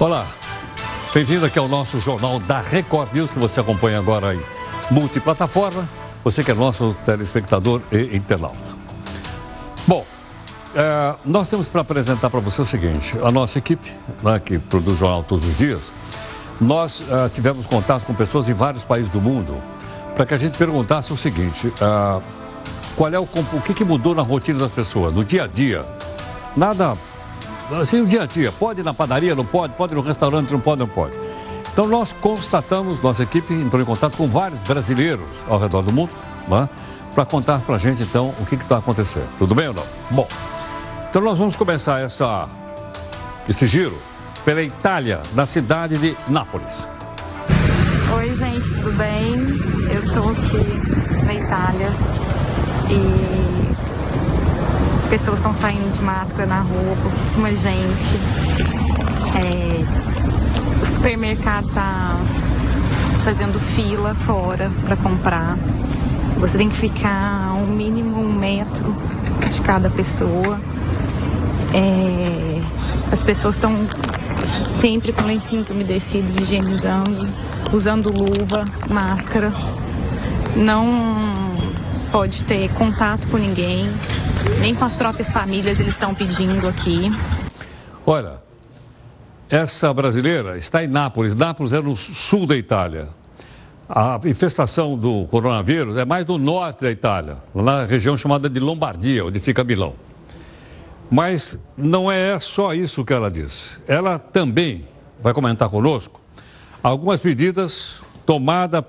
Olá, bem-vindo aqui ao nosso jornal da Record News que você acompanha agora em multiplataforma. Você que é nosso telespectador e internauta. Bom, é, nós temos para apresentar para você o seguinte: a nossa equipe, né, que produz jornal todos os dias, nós é, tivemos contato com pessoas em vários países do mundo para que a gente perguntasse o seguinte: é, qual é o, o que, que mudou na rotina das pessoas, no dia a dia? Nada assim, no dia a dia. Pode ir na padaria, não pode? Pode ir no restaurante, não pode, não pode. Então nós constatamos, nossa equipe entrou em contato com vários brasileiros ao redor do mundo, né, para contar para a gente então o que está acontecendo. Tudo bem ou não? Bom, então nós vamos começar essa, esse giro pela Itália, na cidade de Nápoles. Oi gente, tudo bem? Eu estou aqui na Itália e pessoas estão saindo de máscara na rua, pouquíssima gente. É, o supermercado tá fazendo fila fora para comprar. Você tem que ficar um mínimo um metro de cada pessoa. É, as pessoas estão sempre com lencinhos umedecidos, higienizando, usando luva, máscara. Não pode ter contato com ninguém, nem com as próprias famílias eles estão pedindo aqui. Olha, essa brasileira está em Nápoles. Nápoles é no sul da Itália. A infestação do coronavírus é mais no norte da Itália, na região chamada de Lombardia, onde fica Milão. Mas não é só isso que ela diz. Ela também vai comentar conosco algumas medidas tomadas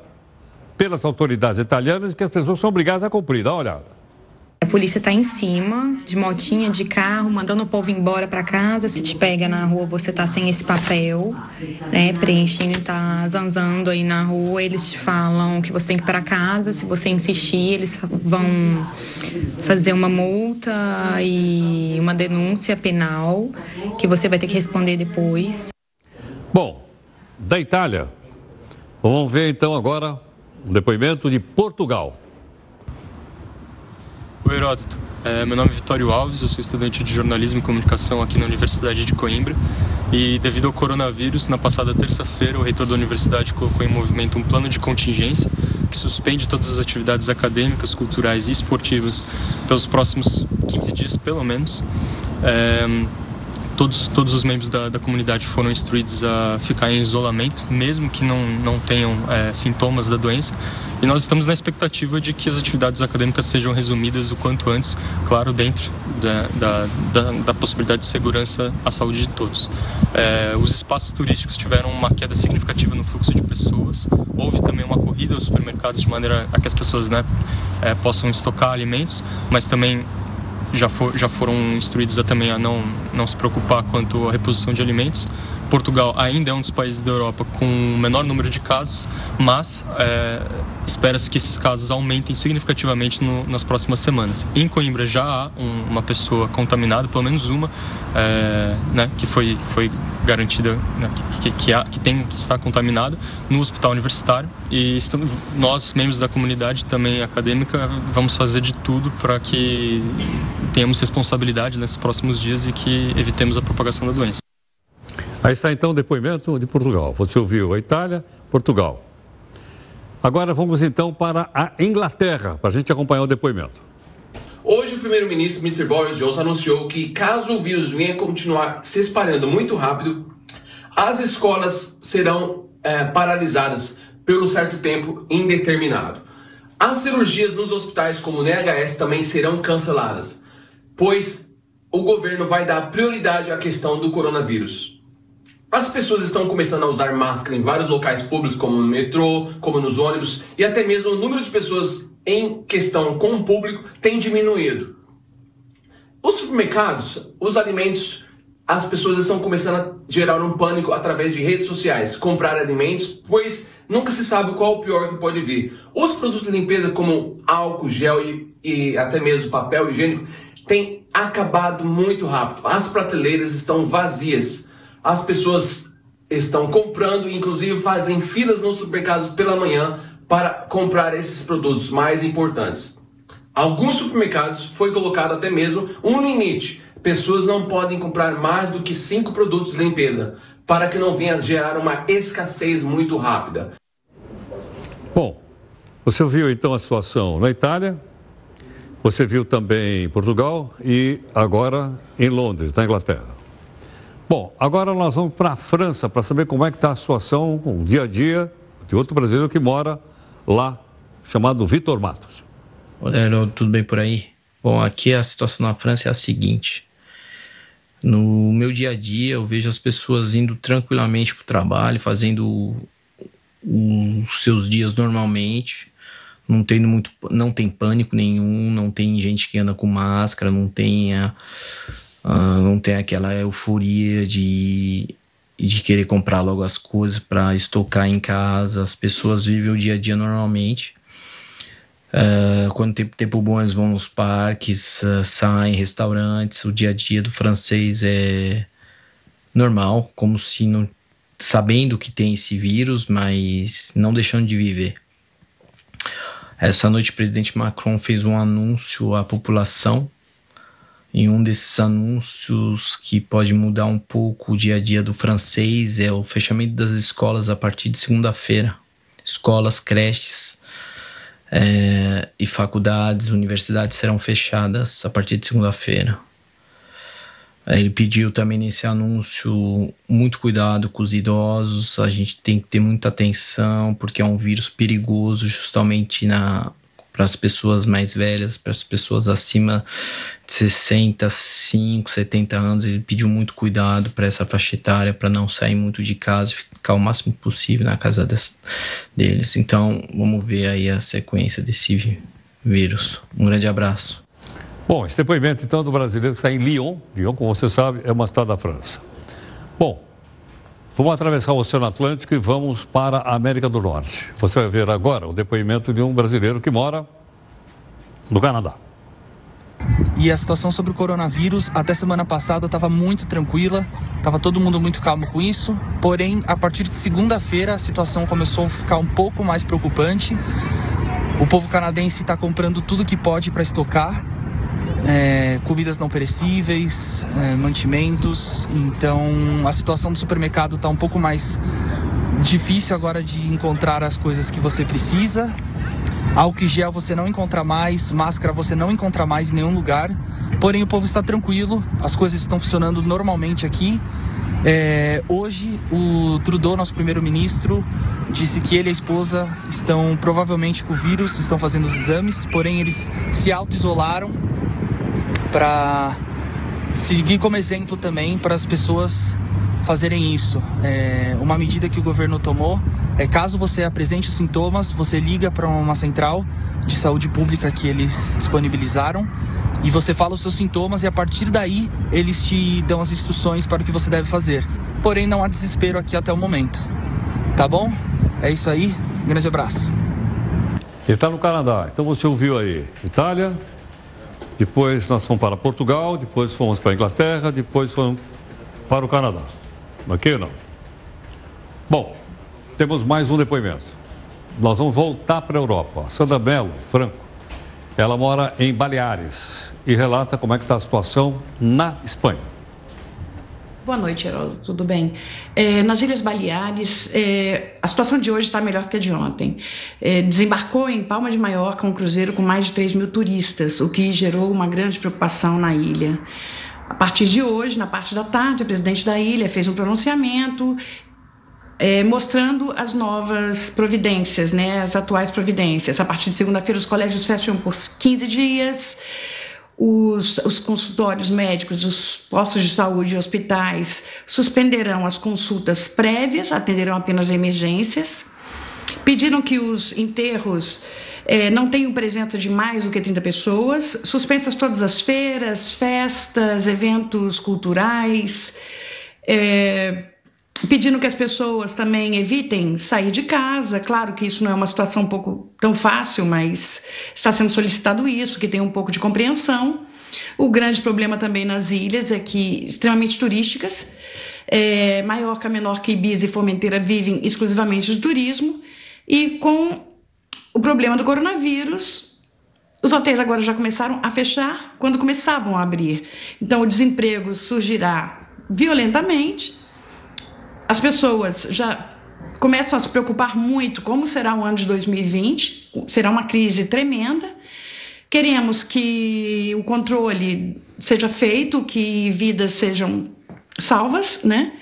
pelas autoridades italianas que as pessoas são obrigadas a cumprir. Dá uma olhada. A polícia está em cima, de motinha, de carro, mandando o povo embora para casa. Se te pega na rua, você tá sem esse papel, né? Preenchendo, tá zanzando aí na rua. Eles te falam que você tem que ir para casa. Se você insistir, eles vão fazer uma multa e uma denúncia penal que você vai ter que responder depois. Bom, da Itália, vamos ver então agora um depoimento de Portugal. Oi, Heródoto. É, meu nome é Vitório Alves, eu sou estudante de jornalismo e comunicação aqui na Universidade de Coimbra. E devido ao coronavírus, na passada terça-feira, o reitor da universidade colocou em movimento um plano de contingência que suspende todas as atividades acadêmicas, culturais e esportivas pelos próximos 15 dias, pelo menos. É, todos, todos os membros da, da comunidade foram instruídos a ficar em isolamento, mesmo que não, não tenham é, sintomas da doença. E nós estamos na expectativa de que as atividades acadêmicas sejam resumidas o quanto antes, claro, dentro da, da, da, da possibilidade de segurança à saúde de todos. É, os espaços turísticos tiveram uma queda significativa no fluxo de pessoas, houve também uma corrida aos supermercados de maneira a que as pessoas né, é, possam estocar alimentos, mas também já, for, já foram instruídos a também a não, não se preocupar quanto à reposição de alimentos. Portugal ainda é um dos países da Europa com o menor número de casos, mas é, espera-se que esses casos aumentem significativamente no, nas próximas semanas. Em Coimbra já há um, uma pessoa contaminada, pelo menos uma, é, né, que foi, foi garantida, né, que, que, que, que, tem, que está contaminada no hospital universitário. E estamos, nós, membros da comunidade também acadêmica, vamos fazer de tudo para que tenhamos responsabilidade nesses próximos dias e que evitemos a propagação da doença. Aí está então o depoimento de Portugal. Você ouviu a Itália, Portugal. Agora vamos então para a Inglaterra, para a gente acompanhar o depoimento. Hoje o primeiro-ministro Mr. Boris Johnson anunciou que caso o vírus venha continuar se espalhando muito rápido, as escolas serão é, paralisadas pelo certo tempo indeterminado. As cirurgias nos hospitais como o NHS também serão canceladas, pois o governo vai dar prioridade à questão do coronavírus. As pessoas estão começando a usar máscara em vários locais públicos, como no metrô, como nos ônibus, e até mesmo o número de pessoas em questão com o público tem diminuído. Os supermercados, os alimentos, as pessoas estão começando a gerar um pânico através de redes sociais, comprar alimentos, pois nunca se sabe qual o pior que pode vir. Os produtos de limpeza, como álcool, gel e, e até mesmo papel higiênico, têm acabado muito rápido. As prateleiras estão vazias as pessoas estão comprando, inclusive fazem filas nos supermercados pela manhã para comprar esses produtos mais importantes. Alguns supermercados foi colocado até mesmo um limite pessoas não podem comprar mais do que cinco produtos de limpeza, para que não venha gerar uma escassez muito rápida. Bom, você viu então a situação na Itália, você viu também em Portugal e agora em Londres, na Inglaterra. Bom, agora nós vamos para a França para saber como é que está a situação, o dia a dia de outro brasileiro que mora lá, chamado Vitor Matos. Olha, tudo bem por aí? Bom, aqui a situação na França é a seguinte. No meu dia a dia, eu vejo as pessoas indo tranquilamente para o trabalho, fazendo os seus dias normalmente, não tendo muito, não tem pânico nenhum, não tem gente que anda com máscara, não tem a, Uh, não tem aquela euforia de, de querer comprar logo as coisas para estocar em casa. As pessoas vivem o dia a dia normalmente. Uh, quando tem tempo bom, eles vão nos parques, uh, saem, restaurantes. O dia a dia do francês é normal, como se não sabendo que tem esse vírus, mas não deixando de viver. Essa noite, o presidente Macron fez um anúncio à população em um desses anúncios que pode mudar um pouco o dia a dia do francês é o fechamento das escolas a partir de segunda-feira. Escolas, creches é, e faculdades, universidades serão fechadas a partir de segunda-feira. Ele pediu também nesse anúncio muito cuidado com os idosos, a gente tem que ter muita atenção, porque é um vírus perigoso justamente na, para as pessoas mais velhas, para as pessoas acima de 65, 70 anos. Ele pediu muito cuidado para essa faixa etária, para não sair muito de casa, ficar o máximo possível na casa des, deles. Então, vamos ver aí a sequência desse vírus. Um grande abraço. Bom, esse depoimento então do brasileiro que está em Lyon. Lyon, como você sabe, é uma cidade da França. Bom, Vamos atravessar o Oceano Atlântico e vamos para a América do Norte. Você vai ver agora o depoimento de um brasileiro que mora no Canadá. E a situação sobre o coronavírus, até semana passada, estava muito tranquila, estava todo mundo muito calmo com isso. Porém, a partir de segunda-feira, a situação começou a ficar um pouco mais preocupante. O povo canadense está comprando tudo que pode para estocar é, comidas não perecíveis, é, mantimentos. Então a situação do supermercado está um pouco mais difícil agora de encontrar as coisas que você precisa. Álcool gel você não encontra mais, máscara você não encontra mais em nenhum lugar. Porém o povo está tranquilo, as coisas estão funcionando normalmente aqui. É, hoje o Trudeau, nosso primeiro-ministro, disse que ele e a esposa estão provavelmente com o vírus, estão fazendo os exames, porém eles se auto-isolaram para seguir como exemplo também para as pessoas fazerem isso. É, uma medida que o governo tomou é caso você apresente os sintomas, você liga para uma central de saúde pública que eles disponibilizaram e você fala os seus sintomas e a partir daí eles te dão as instruções para o que você deve fazer. Porém, não há desespero aqui até o momento. Tá bom? É isso aí. Grande abraço. Ele está no Canadá, então você ouviu aí. Itália, depois nós fomos para Portugal, depois fomos para a Inglaterra, depois fomos para o Canadá. Ok não? Bom, temos mais um depoimento. Nós vamos voltar para a Europa. Sandra Mello Franco, ela mora em Baleares e relata como é que está a situação na Espanha. Boa noite, Heródoto. Tudo bem? É, nas Ilhas Baleares, é, a situação de hoje está melhor que a de ontem. É, desembarcou em Palma de Maiorca um cruzeiro com mais de 3 mil turistas, o que gerou uma grande preocupação na ilha. A partir de hoje, na parte da tarde, o presidente da ilha fez um pronunciamento é, mostrando as novas providências, né, as atuais providências. A partir de segunda-feira, os colégios fecham por 15 dias os, os consultórios médicos, os postos de saúde e hospitais suspenderão as consultas prévias, atenderão apenas emergências. Pediram que os enterros eh, não tenham presença de mais do que 30 pessoas, suspensas todas as feiras, festas, eventos culturais. Eh, pedindo que as pessoas também evitem sair de casa. Claro que isso não é uma situação um pouco tão fácil, mas está sendo solicitado isso, que tenha um pouco de compreensão. O grande problema também nas ilhas é que extremamente turísticas, é, Maiorca, Menorca, Ibiza e Formenteira vivem exclusivamente de turismo e com o problema do coronavírus, Os hotéis agora já começaram a fechar quando começavam a abrir. Então, o desemprego surgirá violentamente. As pessoas já começam a se preocupar muito como será o ano de 2020. Será uma crise tremenda. Queremos que o controle seja feito, que vidas sejam salvas, né?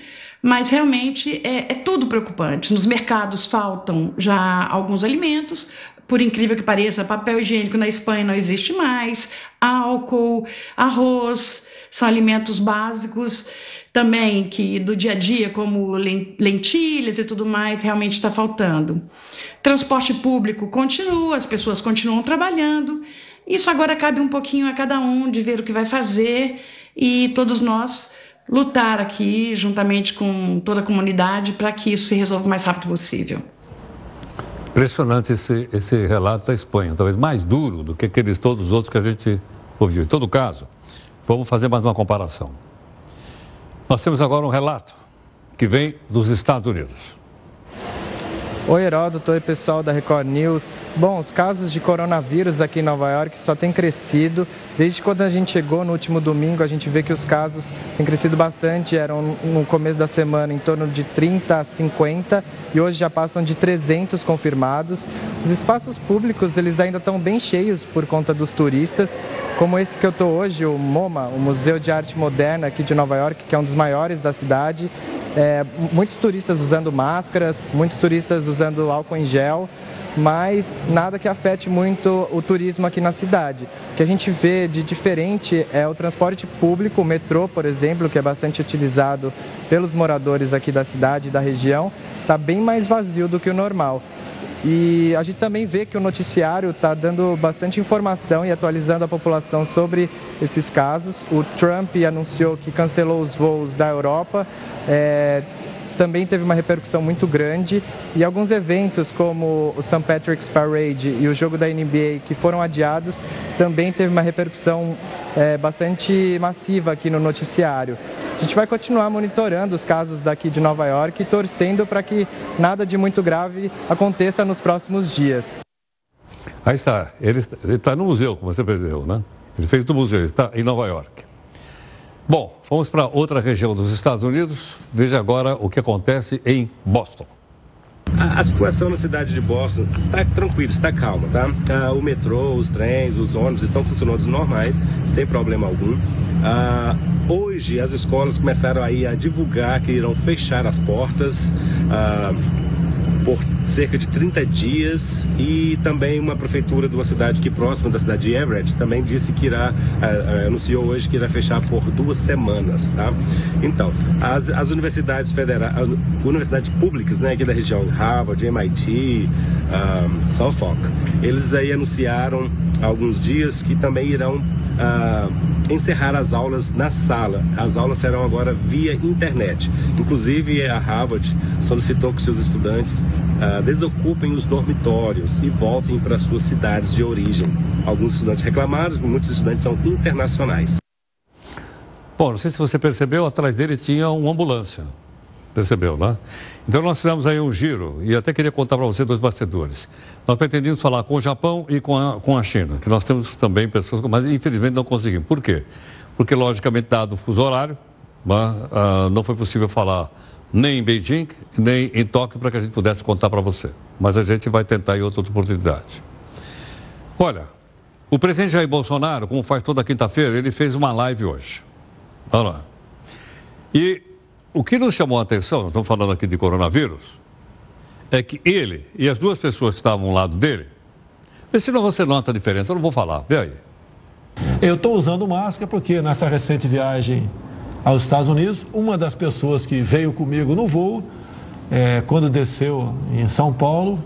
Mas realmente é, é tudo preocupante. Nos mercados faltam já alguns alimentos, por incrível que pareça, papel higiênico na Espanha não existe mais, álcool, arroz, são alimentos básicos também que do dia a dia, como lentilhas e tudo mais, realmente está faltando. Transporte público continua, as pessoas continuam trabalhando. Isso agora cabe um pouquinho a cada um de ver o que vai fazer e todos nós lutar aqui, juntamente com toda a comunidade, para que isso se resolva o mais rápido possível. Impressionante esse, esse relato da Espanha, talvez mais duro do que aqueles todos os outros que a gente ouviu. Em todo caso, vamos fazer mais uma comparação. Nós temos agora um relato que vem dos Estados Unidos. Oi, Heródoto. Oi, pessoal da Record News. Bom, os casos de coronavírus aqui em Nova York só têm crescido. Desde quando a gente chegou no último domingo, a gente vê que os casos têm crescido bastante. Eram no começo da semana em torno de 30 a 50 e hoje já passam de 300 confirmados. Os espaços públicos, eles ainda estão bem cheios por conta dos turistas, como esse que eu estou hoje, o MoMA, o Museu de Arte Moderna aqui de Nova York, que é um dos maiores da cidade. É, muitos turistas usando máscaras, muitos turistas usando álcool em gel, mas nada que afete muito o turismo aqui na cidade. O que a gente vê de diferente é o transporte público, o metrô, por exemplo, que é bastante utilizado pelos moradores aqui da cidade e da região, está bem mais vazio do que o normal. E a gente também vê que o noticiário está dando bastante informação e atualizando a população sobre esses casos. O Trump anunciou que cancelou os voos da Europa. É, também teve uma repercussão muito grande e alguns eventos como o St. Patrick's Parade e o jogo da NBA que foram adiados também teve uma repercussão é, bastante massiva aqui no noticiário. A gente vai continuar monitorando os casos daqui de Nova York e torcendo para que nada de muito grave aconteça nos próximos dias. Aí está, ele está no museu, como você percebeu, né? Ele fez do museu, ele está em Nova York. Bom, vamos para outra região dos Estados Unidos. Veja agora o que acontece em Boston. A, a situação na cidade de Boston está tranquila, está calma, tá? Ah, o metrô, os trens, os ônibus estão funcionando normais, sem problema algum. Ah, hoje as escolas começaram aí a divulgar que irão fechar as portas. Ah, por cerca de 30 dias e também uma prefeitura de uma cidade que próxima da cidade de Everett também disse que irá, uh, anunciou hoje que irá fechar por duas semanas, tá? Então, as, as universidades federais, universidades públicas, né, aqui da região, Harvard, MIT, um, Suffolk, eles aí anunciaram há alguns dias que também irão encerrar as aulas na sala. As aulas serão agora via internet. Inclusive, a Harvard solicitou que seus estudantes uh, desocupem os dormitórios e voltem para suas cidades de origem. Alguns estudantes reclamaram, muitos estudantes são internacionais. Bom, não sei se você percebeu, atrás dele tinha uma ambulância. Percebeu, né? Então nós fizemos aí um giro e até queria contar para você dois bastidores. Nós pretendíamos falar com o Japão e com a, com a China, que nós temos também pessoas, mas infelizmente não conseguimos. Por quê? Porque, logicamente, dado o fuso horário, né, uh, não foi possível falar nem em Beijing, nem em Tóquio, para que a gente pudesse contar para você. Mas a gente vai tentar em outra oportunidade. Olha, o presidente Jair Bolsonaro, como faz toda quinta-feira, ele fez uma live hoje. Olha lá. E o que nos chamou a atenção, nós estamos falando aqui de coronavírus, é que ele e as duas pessoas que estavam ao lado dele, vê se não você nota a diferença, eu não vou falar, vê aí. Eu estou usando máscara porque nessa recente viagem aos Estados Unidos, uma das pessoas que veio comigo no voo, é, quando desceu em São Paulo,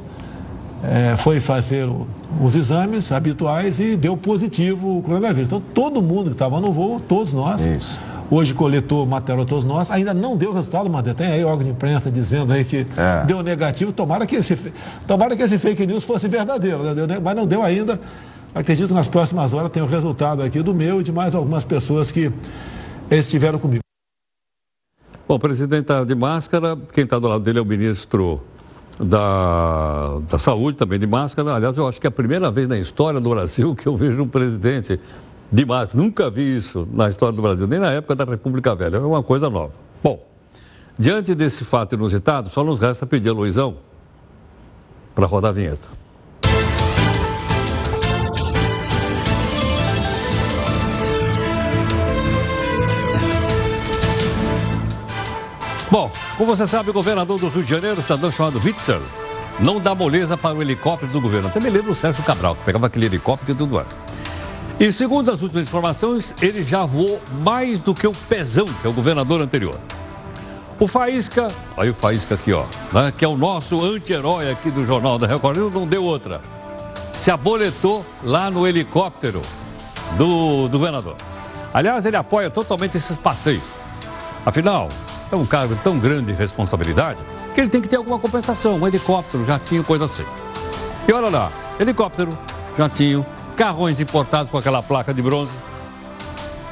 é, foi fazer o, os exames habituais e deu positivo o coronavírus. Então, todo mundo que estava no voo, todos nós, Isso hoje coletou material todos nós, ainda não deu resultado, mas tem aí órgão de imprensa dizendo aí que é. deu negativo, tomara que, esse, tomara que esse fake news fosse verdadeiro, né? mas não deu ainda. Acredito que nas próximas horas tem o resultado aqui do meu e de mais algumas pessoas que estiveram comigo. Bom, o presidente está de máscara, quem está do lado dele é o ministro da, da saúde, também de máscara. Aliás, eu acho que é a primeira vez na história do Brasil que eu vejo um presidente de máscara. Nunca vi isso na história do Brasil, nem na época da República Velha. É uma coisa nova. Bom, diante desse fato inusitado, só nos resta pedir a Luizão para rodar a vinheta. Bom, como você sabe, o governador do Rio de Janeiro, cidadão chamado Witzel, não dá moleza para o helicóptero do governo. Até me lembro o Sérgio Cabral, que pegava aquele helicóptero e tudo mais. E segundo as últimas informações, ele já voou mais do que o Pezão, que é o governador anterior. O Faísca, olha o Faísca aqui, ó, né, que é o nosso anti-herói aqui do Jornal da Record, não deu outra. Se aboletou lá no helicóptero do, do governador. Aliás, ele apoia totalmente esses passeios. Afinal, é um cargo de tão grande responsabilidade que ele tem que ter alguma compensação, um helicóptero, jatinho, coisa assim. E olha lá, helicóptero, jatinho, carrões importados com aquela placa de bronze,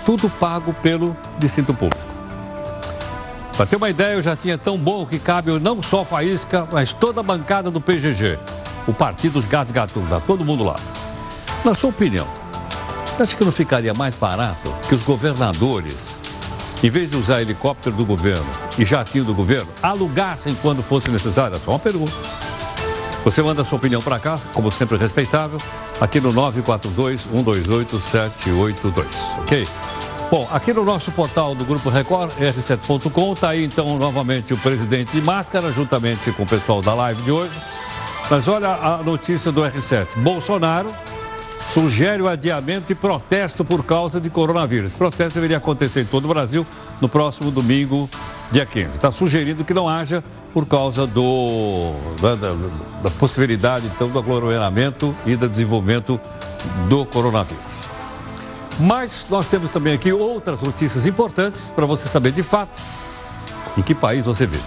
tudo pago pelo distinto público. Para ter uma ideia, o jatinho é tão bom que cabe não só a Faísca, mas toda a bancada do PGG, o Partido dos Gatos Gatunos, tá todo mundo lá. Na sua opinião, acha que não ficaria mais barato que os governadores em vez de usar helicóptero do governo e jatinho do governo, alugassem quando fosse necessário? É só uma pergunta. Você manda sua opinião para cá, como sempre respeitável, aqui no 942-128-782, ok? Bom, aqui no nosso portal do Grupo Record, r7.com, está aí então novamente o presidente de máscara, juntamente com o pessoal da live de hoje. Mas olha a notícia do R7. Bolsonaro sugere o adiamento e protesto por causa de coronavírus. Esse protesto deveria acontecer em todo o Brasil no próximo domingo, dia 15. Está sugerindo que não haja por causa do, da, da, da possibilidade, então, do aglomeramento e do desenvolvimento do coronavírus. Mas nós temos também aqui outras notícias importantes para você saber de fato em que país você vive.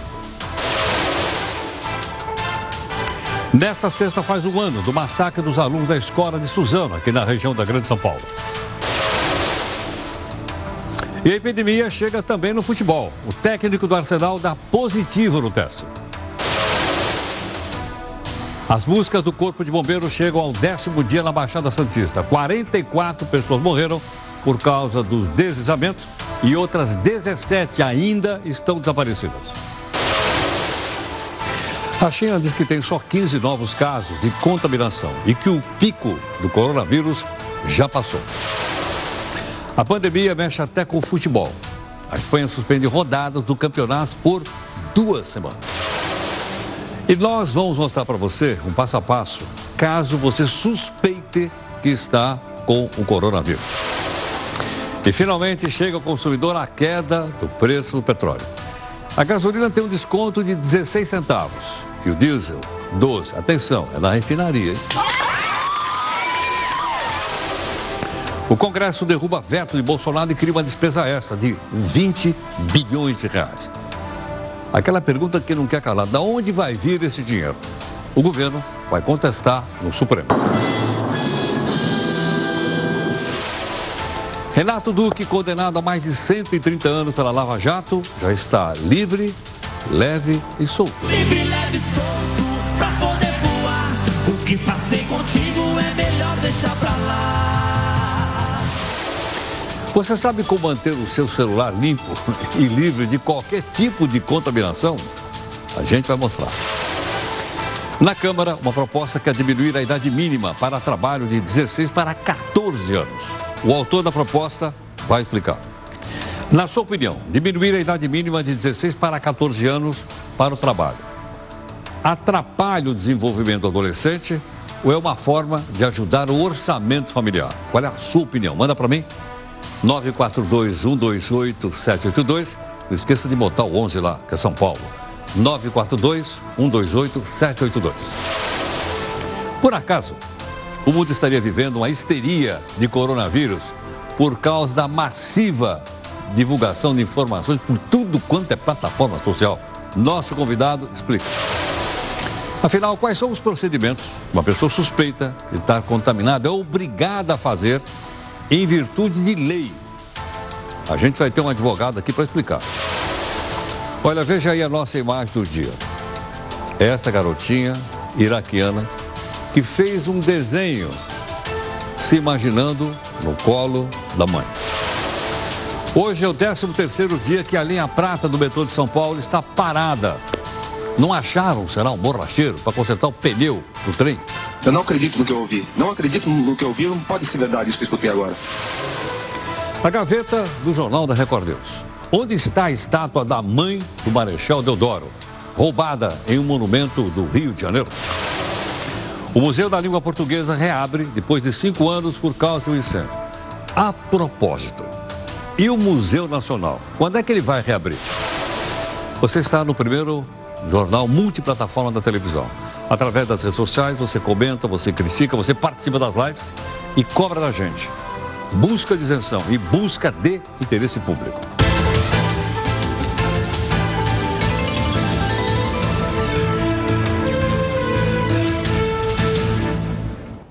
Nessa sexta faz um ano do massacre dos alunos da escola de Suzano, aqui na região da Grande São Paulo. E a epidemia chega também no futebol. O técnico do Arsenal dá positivo no teste. As buscas do Corpo de Bombeiros chegam ao décimo dia na Baixada Santista. 44 pessoas morreram por causa dos deslizamentos e outras 17 ainda estão desaparecidas. A China diz que tem só 15 novos casos de contaminação e que o pico do coronavírus já passou. A pandemia mexe até com o futebol. A Espanha suspende rodadas do campeonato por duas semanas. E nós vamos mostrar para você um passo a passo, caso você suspeite que está com o coronavírus. E finalmente chega ao consumidor a queda do preço do petróleo. A gasolina tem um desconto de 16 centavos e o diesel, 12. Atenção, é na refinaria. Hein? O Congresso derruba veto de Bolsonaro e cria uma despesa extra de 20 bilhões de reais. Aquela pergunta que não quer calar: da onde vai vir esse dinheiro? O governo vai contestar no Supremo. Renato Duque, condenado a mais de 130 anos pela Lava Jato, já está livre leve e solto. Livre, leve e solto, pra poder voar. O que passei contigo é melhor deixar pra lá. Você sabe como manter o seu celular limpo e livre de qualquer tipo de contaminação? A gente vai mostrar. Na Câmara, uma proposta quer diminuir a idade mínima para trabalho de 16 para 14 anos. O autor da proposta vai explicar. Na sua opinião, diminuir a idade mínima de 16 para 14 anos para o trabalho atrapalha o desenvolvimento do adolescente ou é uma forma de ajudar o orçamento familiar? Qual é a sua opinião? Manda para mim. 942-128-782. Não esqueça de botar o 11 lá, que é São Paulo. 942-128-782. Por acaso, o mundo estaria vivendo uma histeria de coronavírus por causa da massiva divulgação de informações por tudo quanto é plataforma social. Nosso convidado explica. Afinal, quais são os procedimentos que uma pessoa suspeita de estar contaminada é obrigada a fazer em virtude de lei? A gente vai ter um advogado aqui para explicar. Olha, veja aí a nossa imagem do dia. esta garotinha iraquiana que fez um desenho se imaginando no colo da mãe. Hoje é o 13 terceiro dia que a linha prata do metrô de São Paulo está parada. Não acharam, será um borracheiro, para consertar o pneu do trem? Eu não acredito no que eu ouvi. Não acredito no que eu ouvi, não pode ser verdade isso que eu escutei agora. A gaveta do Jornal da Record News. Onde está a estátua da mãe do Marechal Deodoro? Roubada em um monumento do Rio de Janeiro. O Museu da Língua Portuguesa reabre depois de cinco anos por causa do incêndio. A propósito, e o Museu Nacional? Quando é que ele vai reabrir? Você está no primeiro jornal multiplataforma da televisão. Através das redes sociais, você comenta, você critica, você participa das lives e cobra da gente. Busca de isenção e busca de interesse público.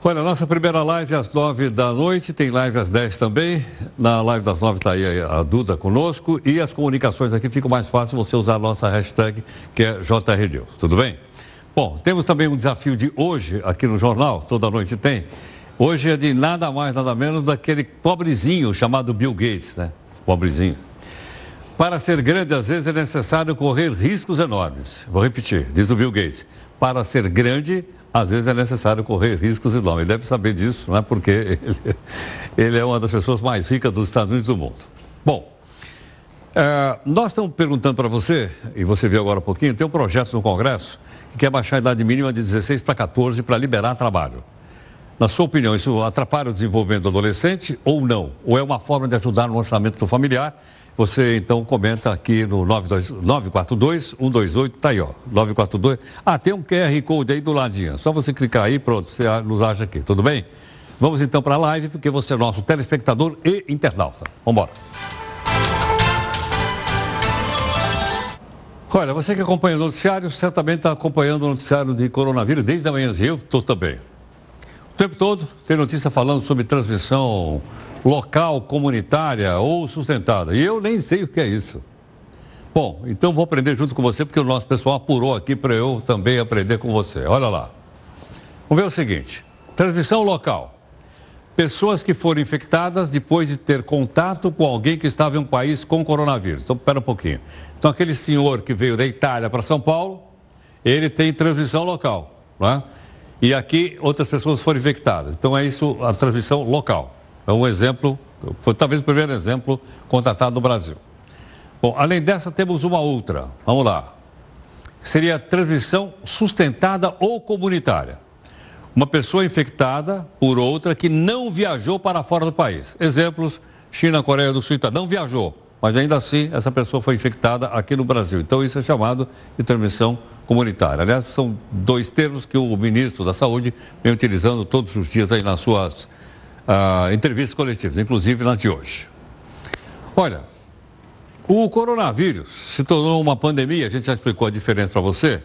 Olha, nossa primeira live às nove da noite, tem live às dez também. Na live das nove está aí a Duda conosco e as comunicações aqui ficam mais fácil você usar a nossa hashtag, que é JRNews. Tudo bem? Bom, temos também um desafio de hoje aqui no jornal, toda noite tem. Hoje é de nada mais, nada menos daquele pobrezinho chamado Bill Gates, né? Pobrezinho. Para ser grande, às vezes é necessário correr riscos enormes. Vou repetir, diz o Bill Gates. Para ser grande, às vezes é necessário correr riscos enormes. Ele deve saber disso, né? porque ele, ele é uma das pessoas mais ricas dos Estados Unidos do mundo. Bom, é, nós estamos perguntando para você, e você viu agora um pouquinho, tem um projeto no Congresso que quer baixar a idade mínima de 16 para 14 para liberar trabalho. Na sua opinião, isso atrapalha o desenvolvimento do adolescente ou não? Ou é uma forma de ajudar no orçamento do familiar você então comenta aqui no 942-128, tá aí, ó. 942. Ah, tem um QR Code aí do ladinho. Só você clicar aí, pronto, você nos acha aqui, tudo bem? Vamos então para a live, porque você é nosso telespectador e internauta. Vamos embora. Olha, você que acompanha o noticiário, certamente está acompanhando o noticiário de coronavírus desde a manhã. Eu estou também. O tempo todo tem notícia falando sobre transmissão local, comunitária ou sustentada. E eu nem sei o que é isso. Bom, então vou aprender junto com você, porque o nosso pessoal apurou aqui para eu também aprender com você. Olha lá. Vamos ver o seguinte: transmissão local. Pessoas que foram infectadas depois de ter contato com alguém que estava em um país com coronavírus. Então, espera um pouquinho. Então, aquele senhor que veio da Itália para São Paulo, ele tem transmissão local. Né? E aqui outras pessoas foram infectadas. Então, é isso a transmissão local. É um exemplo, foi talvez o primeiro exemplo contratado no Brasil. Bom, além dessa, temos uma outra. Vamos lá. Seria transmissão sustentada ou comunitária. Uma pessoa infectada por outra que não viajou para fora do país. Exemplos: China, Coreia do Sul, não viajou, mas ainda assim essa pessoa foi infectada aqui no Brasil. Então isso é chamado de transmissão comunitária. Aliás, são dois termos que o ministro da Saúde vem utilizando todos os dias aí nas suas uh, entrevistas coletivas, inclusive na de hoje. Olha, o coronavírus se tornou uma pandemia, a gente já explicou a diferença para você.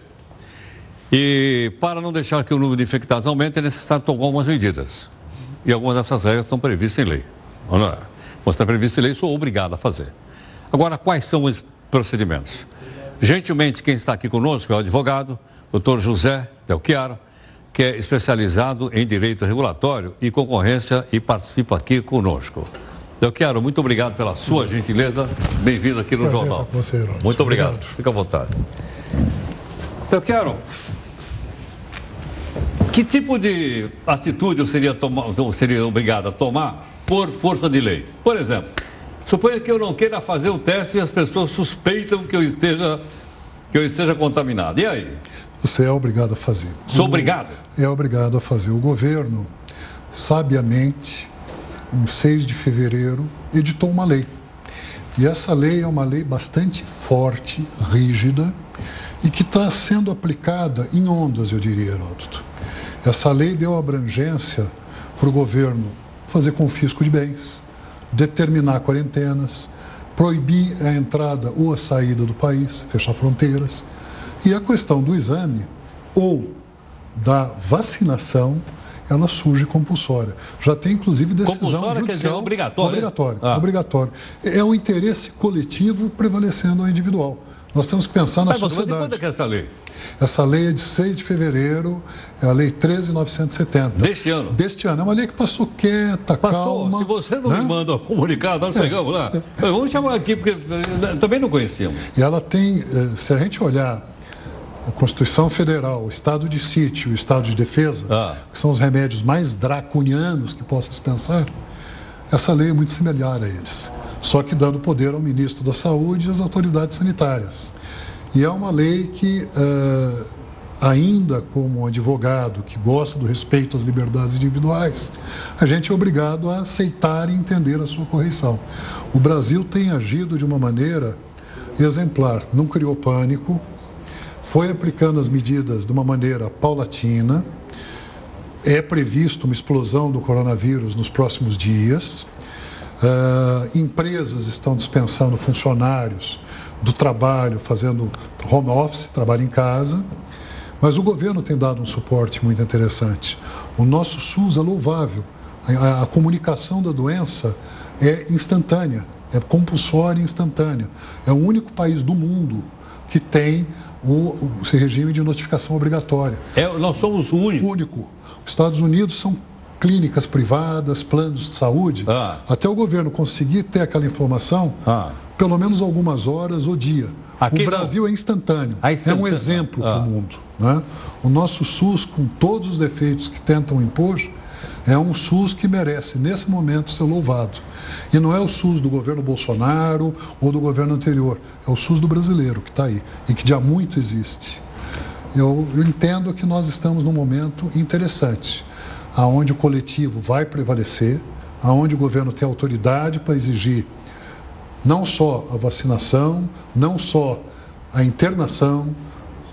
E para não deixar que o número de infectados aumente, é necessário tomar algumas medidas. E algumas dessas regras estão previstas em lei. Não é? Mas está previsto em lei, sou obrigado a fazer. Agora, quais são os procedimentos? Gentilmente, quem está aqui conosco é o advogado, doutor José Del Chiaro, que é especializado em direito regulatório e concorrência e participa aqui conosco. Eu quero, muito obrigado pela sua gentileza. Bem-vindo aqui no Prazer Jornal. Você, muito obrigado. obrigado. Fica à vontade. Eu quero. Que tipo de atitude eu seria, toma, seria obrigado a tomar por força de lei? Por exemplo, suponha que eu não queira fazer o teste e as pessoas suspeitam que eu esteja, que eu esteja contaminado. E aí? Você é obrigado a fazer. Sou obrigado? É obrigado a fazer. O governo, sabiamente, em 6 de fevereiro, editou uma lei. E essa lei é uma lei bastante forte, rígida, e que está sendo aplicada em ondas, eu diria, Heródoto. Essa lei deu abrangência para o governo fazer confisco de bens, determinar quarentenas, proibir a entrada ou a saída do país, fechar fronteiras, e a questão do exame ou da vacinação, ela surge compulsória. Já tem, inclusive, decisão compulsória judicial. Quer dizer, obrigatório? Obrigatório, ah. obrigatório. É o interesse coletivo prevalecendo ao individual. Nós temos que pensar na Mas, mas sociedade. quando é que é essa lei? Essa lei é de 6 de fevereiro, é a lei 13.970. Deste ano? Deste ano. É uma lei que passou quieta, Passou. calma. Se você não né? me manda um comunicado, nós É. pegamos lá. Mas Vamos chamar aqui, porque eh, também não conhecíamos. E ela tem, eh, se a gente olhar a Constituição Federal, o estado de sítio o estado de defesa, Ah. que são os remédios mais draconianos que possa se pensar, essa lei é muito similar a eles. Só que dando poder ao ministro da Saúde e às autoridades sanitárias. E é uma lei que, eh, ainda como advogado que gosta do respeito às liberdades individuais, a gente é obrigado a aceitar e entender a sua correção. O Brasil tem agido de uma maneira exemplar, não criou pânico, foi aplicando as medidas de uma maneira paulatina. É previsto uma explosão do coronavírus nos próximos dias. Ah, empresas estão dispensando funcionários do trabalho, fazendo home office, trabalho em casa. Mas o governo tem dado um suporte muito interessante. O nosso SUS é louvável. A, a comunicação da doença é instantânea, é compulsória e instantânea. É o único país do mundo que tem o, o, esse regime de notificação obrigatória. É, nós somos o único. Único. Os Estados Unidos são clínicas privadas, planos de saúde. Ah. Até o governo conseguir ter aquela informação, Ah. pelo menos algumas horas ou dia. Aqui o. Brasil é instantâneo. É instantâneo. um exemplo Ah. para o mundo. Né? O nosso SUS, com todos os defeitos que tentam impor, é um SUS que merece, nesse momento, ser louvado. E não é o SUS do governo Bolsonaro ou do governo anterior, é o SUS do brasileiro que está aí e que já muito existe. Eu, eu entendo que nós estamos num momento interessante, aonde o coletivo vai prevalecer, aonde o governo tem autoridade para exigir não só a vacinação, não só a internação,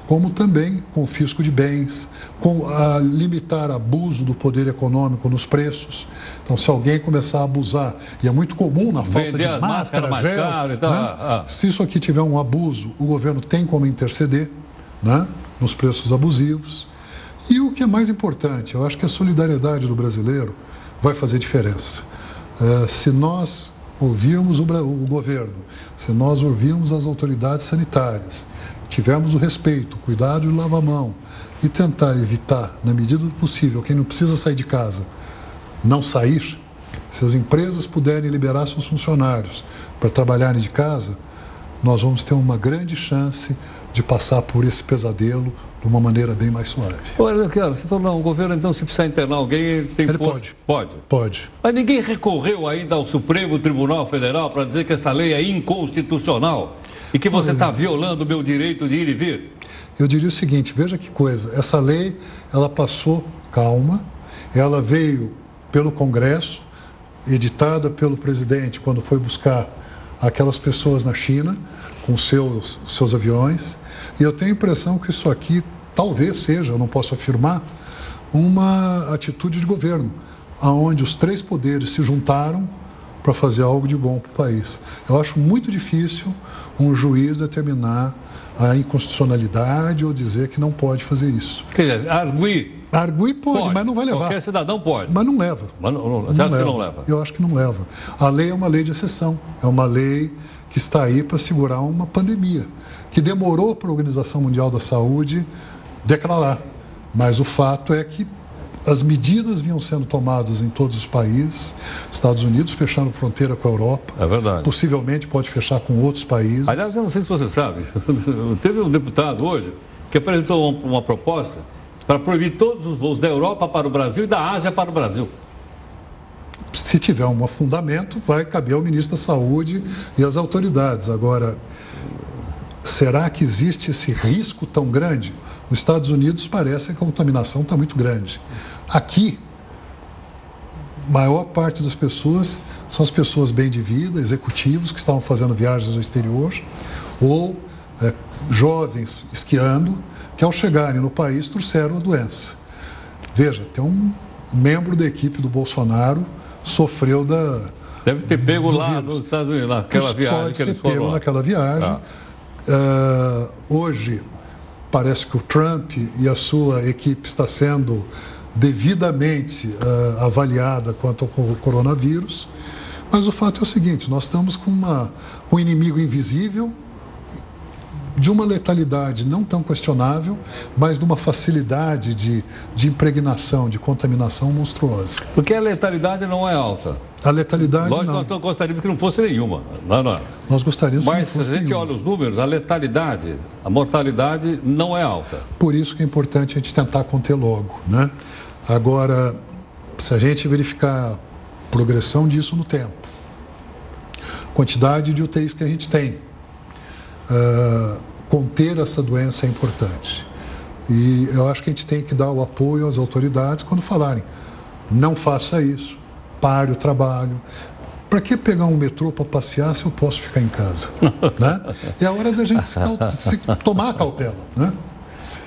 como também confisco de bens, com a limitar abuso do poder econômico nos preços. Então, se alguém começar a abusar, e é muito comum na falta Vender de máscara, máscaras mais gel, caro e tal, né? ah, ah. se isso aqui tiver um abuso, o governo tem como interceder né? nos preços abusivos. E o que é mais importante, eu acho que a solidariedade do brasileiro vai fazer diferença. Eh, se nós ouvirmos o, o governo, se nós ouvirmos as autoridades sanitárias, tivermos o respeito, o cuidado de lavar a mão e tentar evitar, na medida do possível, quem não precisa sair de casa, não sair, se as empresas puderem liberar seus funcionários para trabalharem de casa, nós vamos ter uma grande chance de passar por esse pesadelo de uma maneira bem mais suave. Olha, cara, você falou, não, o governo, então, se precisar internar alguém, ele tem Ele força. pode. Pode. Pode. Mas ninguém recorreu ainda ao Supremo Tribunal Federal para dizer que essa lei é inconstitucional e que você está violando o meu direito de ir e vir. Eu diria o seguinte, veja que coisa, essa lei, ela passou calma, ela veio pelo Congresso, editada pelo presidente quando foi buscar aquelas pessoas na China com seus, seus aviões, e eu tenho a impressão que isso aqui talvez seja, eu não posso afirmar, uma atitude de governo, aonde os três poderes se juntaram para fazer algo de bom para o país. Eu acho muito difícil um juiz determinar a inconstitucionalidade ou dizer que não pode fazer isso. Quer dizer, arguir. Arguir pode, mas não vai levar. Qualquer cidadão pode. Mas não leva. Mas não, não, você acha que não leva? Eu acho que não leva. A lei é uma lei de exceção. É uma lei que está aí para segurar uma pandemia, que demorou para a Organização Mundial da Saúde declarar. Mas o fato é que as medidas vinham sendo tomadas em todos os países. Estados Unidos fechando fronteira com a Europa. É verdade. Possivelmente pode fechar com outros países. Aliás, eu não sei se você sabe, teve um deputado hoje que apresentou uma, proposta para proibir todos os voos da Europa para o Brasil e da Ásia para o Brasil. se tiver um fundamento, vai caber ao ministro da Saúde e às autoridades. Agora, será que existe esse risco tão grande? Nos Estados Unidos parece que a contaminação está muito grande. Aqui, maior parte das pessoas são as pessoas bem de vida, executivos que estavam fazendo viagens ao exterior, ou é, jovens esquiando, que ao chegarem no país trouxeram a doença. Veja, tem um membro da equipe do Bolsonaro sofreu da. Deve ter pego lá nos Estados Unidos, naquela viagem Pode que eles ter pego foram. lá. naquela viagem. Ah. Ah, hoje, parece que o Trump e a sua equipe está sendo devidamente ah, avaliada quanto ao co- coronavírus. Mas o fato é o seguinte: nós estamos com uma, um inimigo invisível de uma letalidade não tão questionável, mas de uma facilidade de, de impregnação, de contaminação monstruosa. Porque a letalidade não é alta. A letalidade Lógico, não. nós gostaríamos que não fosse nenhuma. Não, não. Nós gostaríamos Mas se não a gente nenhuma. olha os números, a letalidade, a mortalidade não é alta. Por isso que é importante a gente tentar conter logo, né? Agora, se a gente verificar progressão disso no tempo, quantidade de UTIs que a gente tem, ah, conter essa doença é importante. E eu acho que a gente tem que dar o apoio às autoridades quando falarem, não faça isso, pare o trabalho. Para que pegar um metrô para passear se eu posso ficar em casa? né? É a hora da gente se, se tomar a cautela. Né?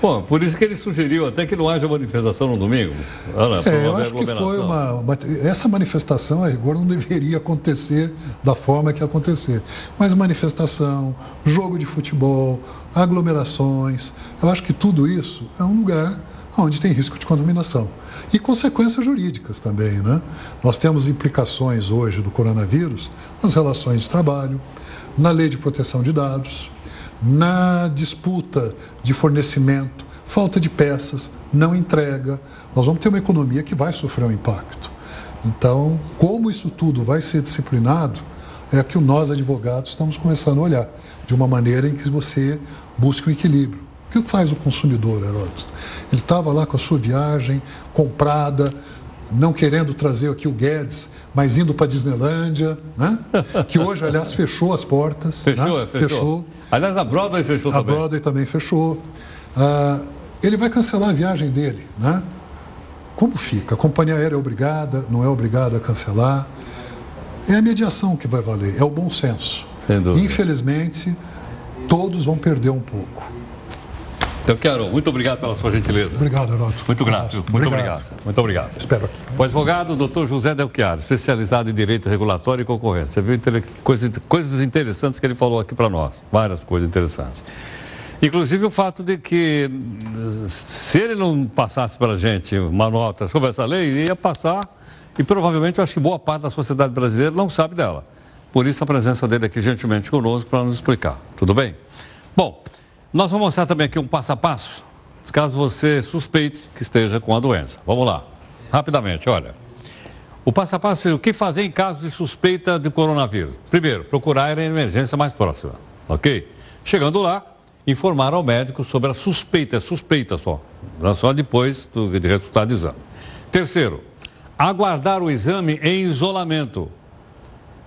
Bom, por isso que ele sugeriu até que não haja manifestação no domingo. Olha, É, eu acho que foi uma, uma- Essa manifestação, a rigor, não deveria acontecer da forma que acontecer. Mas manifestação, jogo de futebol, aglomerações, eu acho que tudo isso é um lugar onde tem risco de contaminação. E consequências jurídicas também, né? Nós temos implicações hoje do coronavírus nas relações de trabalho, na lei de proteção de dados, na disputa de fornecimento, falta de peças, não entrega. Nós vamos ter uma economia que vai sofrer um impacto. Então, como isso tudo vai ser disciplinado, é que nós, advogados, estamos começando a olhar de uma maneira em que você busque um equilíbrio. O que faz o consumidor, Heródoto? Ele estava lá com a sua viagem comprada, não querendo trazer aqui o Guedes, mas indo para a Disneylândia, né? que hoje, aliás, fechou as portas. Fechou, né? é, fechou. Aliás, a Broadway fechou A também. Broadway também fechou. Ah, ele vai cancelar a viagem dele, né? Como fica? A companhia aérea é obrigada, não é obrigada a cancelar? É a mediação que vai valer, é o bom senso. Sem dúvida. Infelizmente, todos vão perder um pouco. Então, quero, muito obrigado pela sua gentileza. Obrigado, Heródoto. Muito grato, muito obrigado. Muito obrigado. Espero. O advogado doutor José Delchiaro, especializado em direito regulatório e concorrência. Você viu coisas, coisas interessantes que ele falou aqui para nós. Várias coisas interessantes. Inclusive o fato de que, se ele não passasse para a gente uma nota sobre essa lei, ia passar e provavelmente eu acho que boa parte da sociedade brasileira não sabe dela. Por isso a presença dele aqui gentilmente conosco para nos explicar. Tudo bem? Bom, nós vamos mostrar também aqui um passo a passo, caso você suspeite que esteja com a doença. Vamos lá, rapidamente, olha. O passo a passo é o que fazer em caso de suspeita de coronavírus. Primeiro, procurar a emergência mais próxima, ok? Chegando lá, informar ao médico sobre a suspeita, suspeita só, não é só depois do de resultado do exame. Terceiro, aguardar o exame em isolamento.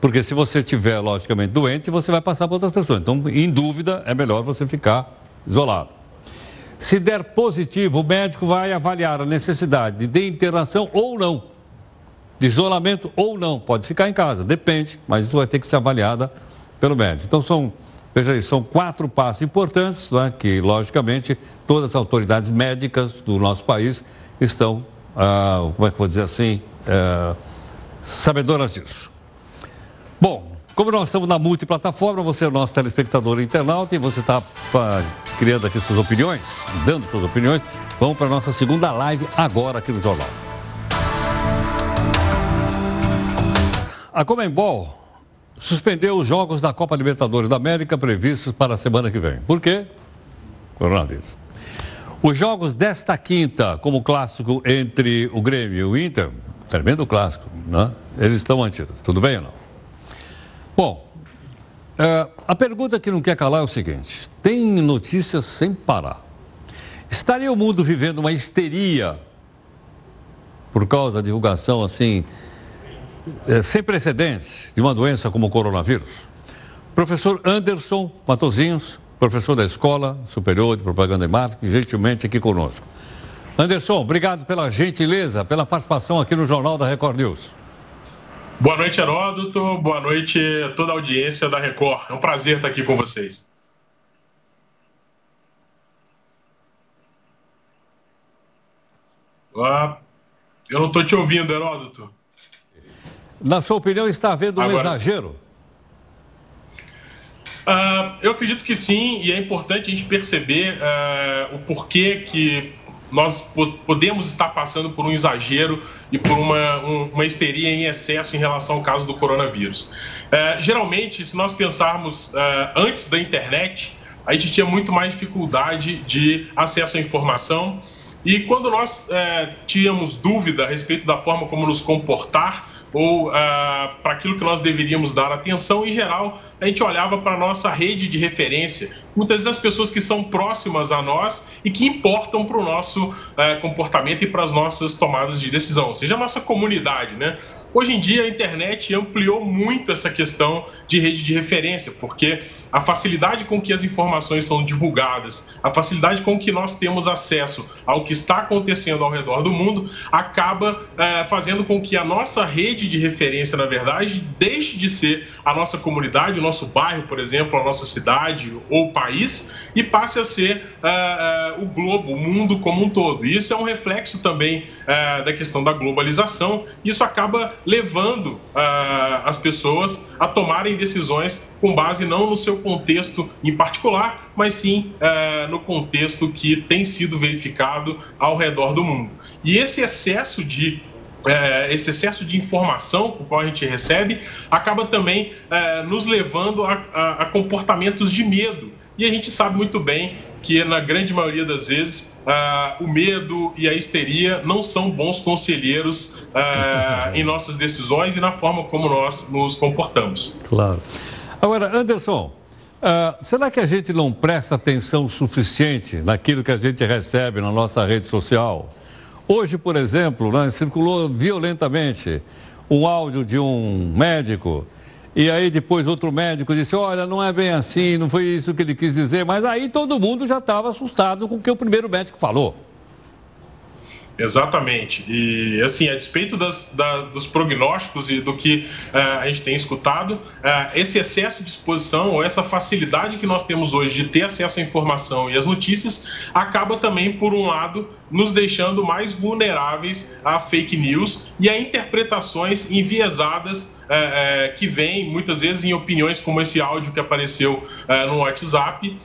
Porque se você estiver, logicamente, doente, você vai passar para outras pessoas. Então, em dúvida, é melhor você ficar isolado. Se der positivo, o médico vai avaliar a necessidade de internação ou não. De isolamento ou não. Pode ficar em casa, depende, mas isso vai ter que ser avaliada pelo médico. Então, são, veja aí, são quatro passos importantes né, que, logicamente, todas as autoridades médicas do nosso país estão, ah, como é que vou dizer assim, eh, sabedoras disso. Como nós estamos na multiplataforma, você é o nosso telespectador internauta e você está criando aqui suas opiniões, dando suas opiniões. Vamos para a nossa segunda live agora aqui no Jornal. A Comembol suspendeu os jogos da Copa Libertadores da América previstos para a semana que vem. Por quê? Coronavírus. Os jogos desta quinta, como clássico entre o Grêmio e o Inter, tremendo clássico, né? Eles estão mantidos. Tudo bem ou não? Bom, é, a pergunta que não quer calar é o seguinte: tem notícias sem parar. Estaria o mundo vivendo uma histeria por causa da divulgação assim, é, sem precedentes de uma doença como o coronavírus? Professor Anderson Matozinhos, professor da Escola Superior de Propaganda e Marketing, gentilmente aqui conosco. Anderson, obrigado pela gentileza, pela participação aqui no Jornal da Record News. Boa noite, Heródoto. Boa noite a toda a audiência da Record. É um prazer estar aqui com vocês. Ah, eu não estou te ouvindo, Heródoto. Na sua opinião, está havendo um Agora exagero? Ah, eu acredito que sim, e é importante a gente perceber ah, o porquê que nós po- podemos estar passando por um exagero e por uma, um- uma histeria em excesso em relação ao caso do coronavírus. Ah, geralmente, se nós pensarmos ah, antes da internet, a gente tinha muito mais dificuldade de acesso à informação. E quando nós é, tínhamos dúvida a respeito da forma como nos comportar, ou ah, para aquilo que nós deveríamos dar atenção, em geral, a gente olhava para a nossa rede de referência, muitas vezes as pessoas que são próximas a nós e que importam para o nosso ah, comportamento e para as nossas tomadas de decisão, ou seja, a nossa comunidade, né? Hoje em dia, a internet ampliou muito essa questão de rede de referência, porque a facilidade com que as informações são divulgadas, a facilidade com que nós temos acesso ao que está acontecendo ao redor do mundo, acaba é, fazendo com que a nossa rede de referência, na verdade, deixe de ser a nossa comunidade, o nosso bairro, por exemplo, a nossa cidade ou país, e passe a ser é, é, o globo, o mundo como um todo. Isso é um reflexo também da questão da globalização. Isso acaba levando uh, as pessoas a tomarem decisões com base não no seu contexto em particular, mas sim uh, no contexto que tem sido verificado ao redor do mundo. E esse excesso de esse excesso de informação que qual a gente recebe acaba também nos levando a, comportamentos de medo. E a gente sabe muito bem que, na grande maioria das vezes, uh, o medo e a histeria não são bons conselheiros uh, em nossas decisões e na forma como nós nos comportamos. Claro. Agora, Anderson, uh, será que a gente não presta atenção suficiente naquilo que a gente recebe na nossa rede social? Hoje, por exemplo, né, circulou violentamente um áudio de um médico e aí depois outro médico disse, olha, não é bem assim, não foi isso que ele quis dizer, mas aí todo mundo já estava assustado com o que o primeiro médico falou. Exatamente. E, assim, a despeito das, da, dos prognósticos e do que uh, a gente tem escutado, uh, esse excesso de exposição ou essa facilidade que nós temos hoje de ter acesso à informação e às notícias acaba também, por um lado, nos deixando mais vulneráveis a fake news e a interpretações enviesadas é, que vem muitas vezes em opiniões como esse áudio que apareceu no WhatsApp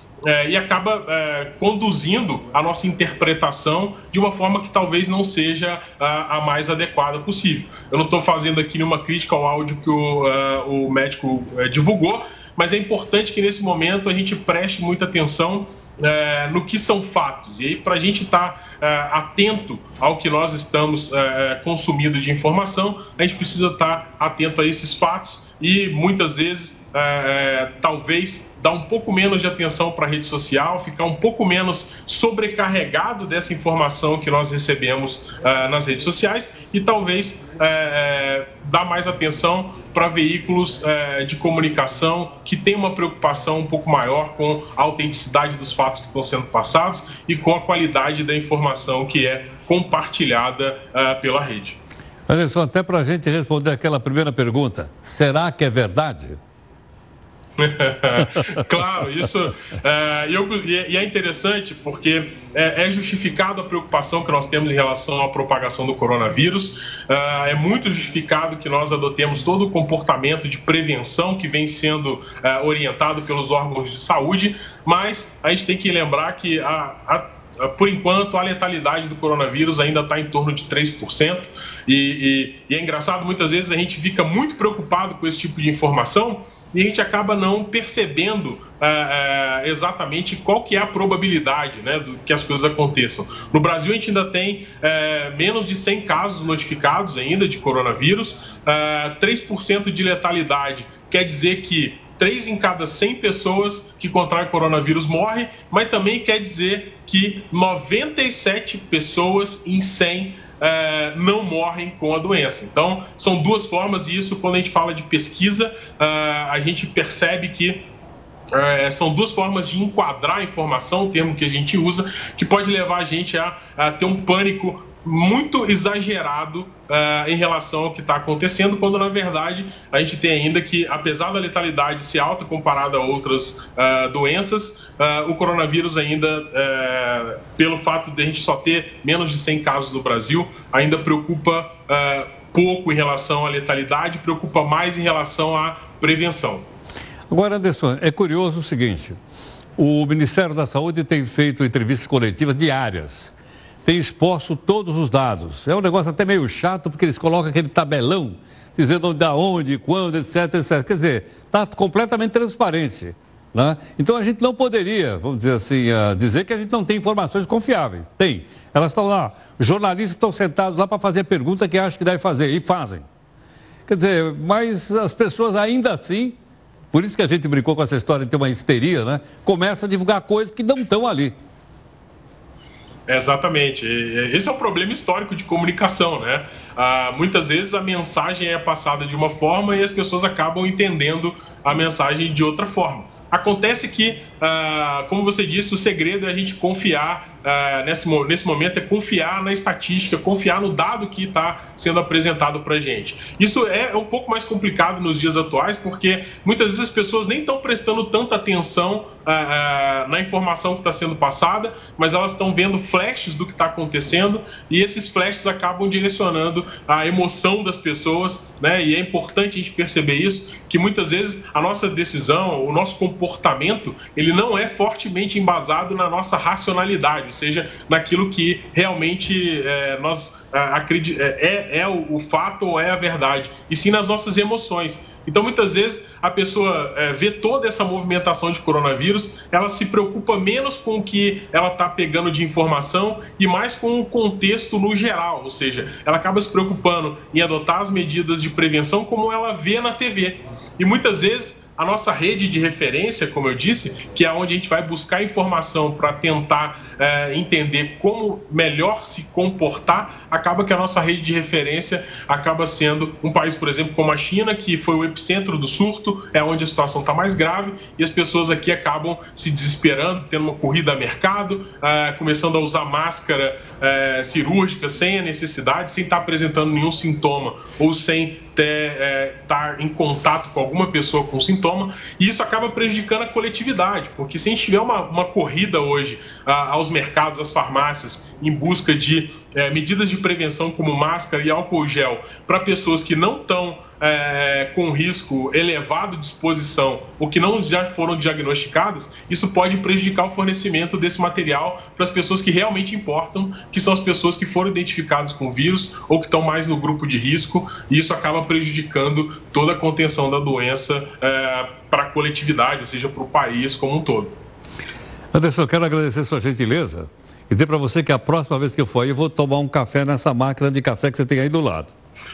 e acaba conduzindo a nossa interpretação de uma forma que talvez não seja a, a mais adequada possível. Eu não estou fazendo aqui nenhuma crítica ao áudio que o, é, o médico divulgou, mas é importante que nesse momento a gente preste muita atenção é, no que são fatos. E aí, para a gente estar tá, atento ao que nós estamos é, consumindo de informação, a gente precisa estar tá atento a esses fatos e muitas vezes, talvez, dar um pouco menos de atenção para a rede social, ficar um pouco menos sobrecarregado dessa informação que nós recebemos uh, nas redes sociais e talvez uh, dar mais atenção para veículos uh, de comunicação que têm uma preocupação um pouco maior com a autenticidade dos fatos que estão sendo passados e com a qualidade da informação que é compartilhada pela rede. Anderson, até para a gente responder aquela primeira pergunta, será que é verdade? claro, isso é, eu, e é interessante porque é, é, justificado a preocupação que nós temos em relação à propagação do coronavírus. É, é muito justificado que nós adotemos todo o comportamento de prevenção que vem sendo é, orientado pelos órgãos de saúde, mas a gente tem que lembrar que a, a por enquanto, a letalidade do coronavírus ainda está em torno de 3%. E, e, e é engraçado, muitas vezes a gente fica muito preocupado com esse tipo de informação e a gente acaba não percebendo é, é, exatamente qual que é a probabilidade né, do que as coisas aconteçam. No Brasil, a gente ainda tem é, menos de 100 casos notificados ainda de coronavírus, 3% de letalidade quer dizer que 3 em cada 100 pessoas que contraem coronavírus morrem, mas também quer dizer que 97 pessoas em 100 é, não morrem com a doença. Então, são duas formas, e isso, quando a gente fala de pesquisa, é, a gente percebe que é, são duas formas de enquadrar a informação, o termo que a gente usa, que pode levar a gente a, a ter um pânico muito exagerado uh, em relação ao que está acontecendo, quando na verdade a gente tem ainda que, apesar da letalidade ser alta comparada a outras uh, doenças, uh, o coronavírus ainda, pelo fato de a gente só ter menos de 100 casos no Brasil, ainda preocupa pouco em relação à letalidade, preocupa mais em relação à prevenção. Agora, Anderson, é curioso o seguinte: o Ministério da Saúde tem feito entrevistas coletivas diárias tem exposto todos os dados. É um negócio até meio chato, porque eles colocam aquele tabelão dizendo da onde, quando, etc, etc. Quer dizer, está completamente transparente. Né? Então a gente não poderia, vamos dizer assim, uh, dizer que a gente não tem informações confiáveis. Tem. Elas estão lá. Jornalistas estão sentados lá para fazer pergunta que acham que deve fazer e fazem. Quer dizer, mas as pessoas ainda assim, por isso que a gente brincou com essa história de ter uma histeria, né? Começa a divulgar coisas que não estão ali. Exatamente. Esse é o problema histórico de comunicação, né? Ah, muitas vezes a mensagem é passada de uma forma e as pessoas acabam entendendo a mensagem de outra forma. Acontece que, ah, como você disse, o segredo é a gente confiar ah, nesse, nesse momento, é confiar na estatística, confiar no dado que está sendo apresentado para gente. Isso é um pouco mais complicado nos dias atuais, porque muitas vezes as pessoas nem estão prestando tanta atenção ah, ah, na informação que está sendo passada, mas elas estão vendo flashes do que está acontecendo e esses flashes acabam direcionando a emoção das pessoas, né? E é importante a gente perceber isso, que muitas vezes a nossa decisão, o nosso comportamento ele não é fortemente embasado na nossa racionalidade, ou seja, naquilo que realmente é, nós é, acreditamos é, é o, o, fato ou é a verdade, e sim nas nossas emoções. Então, muitas vezes, a pessoa é, vê toda essa movimentação de coronavírus, ela se preocupa menos com o que ela está pegando de informação e mais com o contexto no geral, ou seja, ela acaba se preocupando em adotar as medidas de prevenção como ela vê na TV. E muitas vezes a nossa rede de referência, como eu disse, que é onde a gente vai buscar informação para tentar é, entender como melhor se comportar, acaba que a nossa rede de referência acaba sendo um país, por exemplo, como a China, que foi o epicentro do surto, é onde a situação está mais grave e as pessoas aqui acabam se desesperando, tendo uma corrida a mercado, é, começando a usar máscara é, cirúrgica sem a necessidade, sem estar tá apresentando nenhum sintoma ou sem estar é, tá em contato com alguma pessoa com sintoma, e isso acaba prejudicando a coletividade, porque se a gente tiver uma, uma corrida hoje a, aos mercados, às farmácias, em busca de é, medidas de prevenção como máscara e álcool gel para pessoas que não estão é, com risco elevado de exposição ou que não já foram diagnosticadas, isso pode prejudicar o fornecimento desse material para as pessoas que realmente importam, que são as pessoas que foram identificadas com o vírus ou que estão mais no grupo de risco, e isso acaba prejudicando toda a contenção da doença é, para a coletividade, ou seja, para o país como um todo. Anderson, quero agradecer sua gentileza e dizer para você que a próxima vez que eu for aí, eu vou tomar um café nessa máquina de café que você tem aí do lado.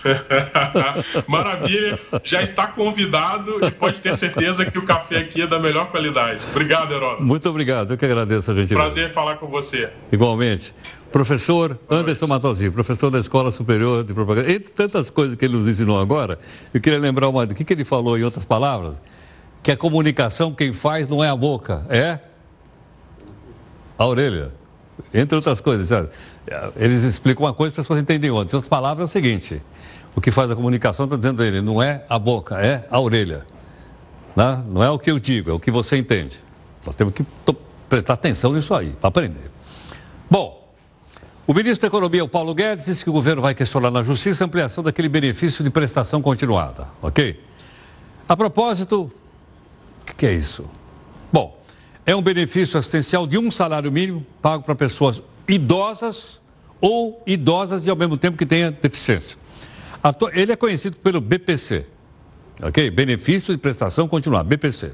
Maravilha, já está convidado e pode ter certeza que o café aqui é da melhor qualidade. Obrigado, Heródoto. Muito obrigado, eu que agradeço a gentileza. Prazer falar com você. Igualmente. Professor Anderson Matosinho, professor da Escola Superior de Propaganda. Entre tantas coisas que ele nos ensinou agora, eu queria lembrar uma. O que, que ele falou em outras palavras? Que a comunicação, quem faz não é a boca, é a orelha. Entre outras coisas. Eles explicam uma coisa, as pessoas entendem outra. Em outras palavras, é o seguinte: o que faz a comunicação, está dizendo ele, não é a boca, é a orelha. Né? Não é o que eu digo, é o que você entende. Nós temos que prestar atenção nisso aí, para aprender. Bom, o ministro da Economia, o Paulo Guedes, disse que o governo vai questionar na justiça a ampliação daquele benefício de prestação continuada, ok? A propósito, o que é isso? É um benefício assistencial de um salário mínimo pago para pessoas idosas ou idosas e ao mesmo tempo que tenha deficiência. Ele é conhecido pelo BPC, ok? Benefício de prestação continuada, BPC.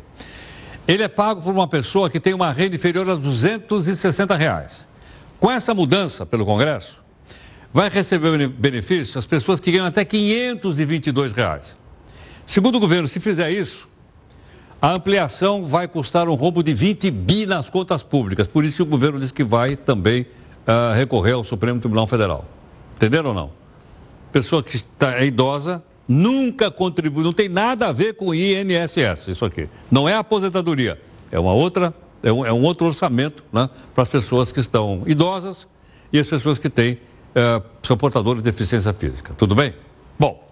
Ele é pago por uma pessoa que tem uma renda inferior a 260 reais. Com essa mudança pelo Congresso, vai receber benefício as pessoas que ganham até 522 reais. Segundo o governo, se fizer isso, a ampliação vai custar um roubo de 20 bi nas contas públicas. Por isso que o governo diz que vai também uh, recorrer ao Supremo Tribunal Federal. Entenderam ou não? Pessoa que está, é idosa nunca contribui, não tem nada a ver com o INSS, isso aqui. Não é aposentadoria, é uma outra, é um, é um outro orçamento né, para as pessoas que estão idosas e as pessoas que têm, uh, são portadores de deficiência física. Tudo bem? Bom,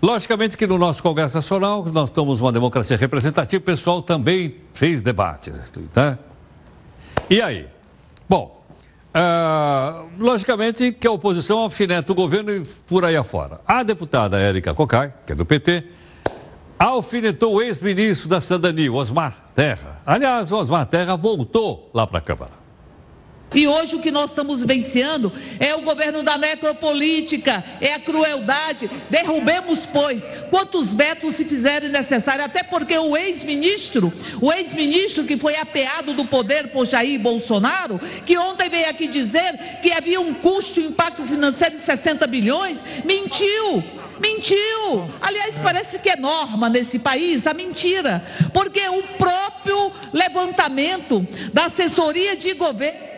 Logicamente que no nosso Congresso Nacional, nós estamos uma democracia representativa, o pessoal também fez debate. Né? E aí? Bom, uh, logicamente que a oposição alfineta o governo e por aí afora. A deputada Érica Cocai, que é do PT, alfinetou o ex-ministro da Cidadania, Osmar Terra. Aliás, o Osmar Terra voltou lá para a Câmara. E hoje o que nós estamos vencendo é o governo da necropolítica, é a crueldade. Derrubemos, pois, quantos vetos se fizerem necessários, até porque o ex-ministro, o ex-ministro que foi apeado do poder por Jair Bolsonaro, que ontem veio aqui dizer que havia um custo, um impacto financeiro de 60 bilhões, mentiu. Mentiu! Aliás, parece que é norma nesse país a mentira, porque o próprio levantamento da assessoria de governo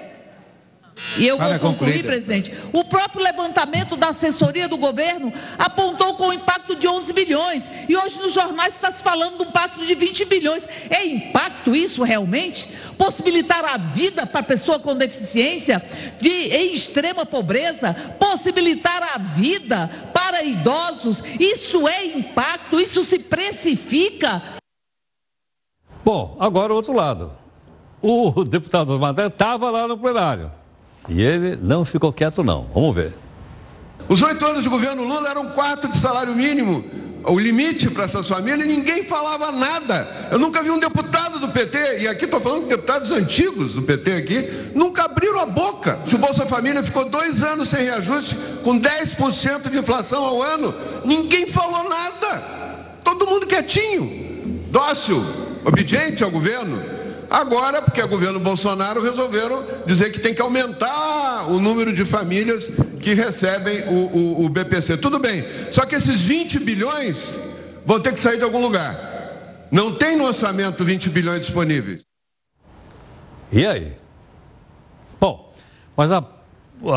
e eu vou concluir, presidente. O próprio levantamento da assessoria do governo apontou com um impacto de 11 bilhões. E hoje nos jornais está se falando de um impacto de 20 bilhões. É impacto isso realmente? Possibilitar a vida para a pessoa com deficiência de, em extrema pobreza? Possibilitar a vida para idosos? Isso é impacto? Isso se precifica? Bom, agora o outro lado. O deputado Madeira estava lá no plenário. E ele não ficou quieto, não. Vamos ver. Os oito anos de governo Lula eram quatro de salário mínimo, o limite para essas famílias, e ninguém falava nada. Eu nunca vi um deputado do PT, e aqui estou falando de deputados antigos do PT aqui, nunca abriram a boca. Se o Bolsa Família ficou dois anos sem reajuste, com 10% de inflação ao ano, ninguém falou nada. Todo mundo quietinho, dócil, obediente ao governo. Agora, porque é governo Bolsonaro, resolveram dizer que tem que aumentar o número de famílias que recebem o, o, o BPC. Tudo bem, só que esses 20 bilhões vão ter que sair de algum lugar. Não tem no orçamento 20 bilhões disponíveis. E aí? Bom, mas a,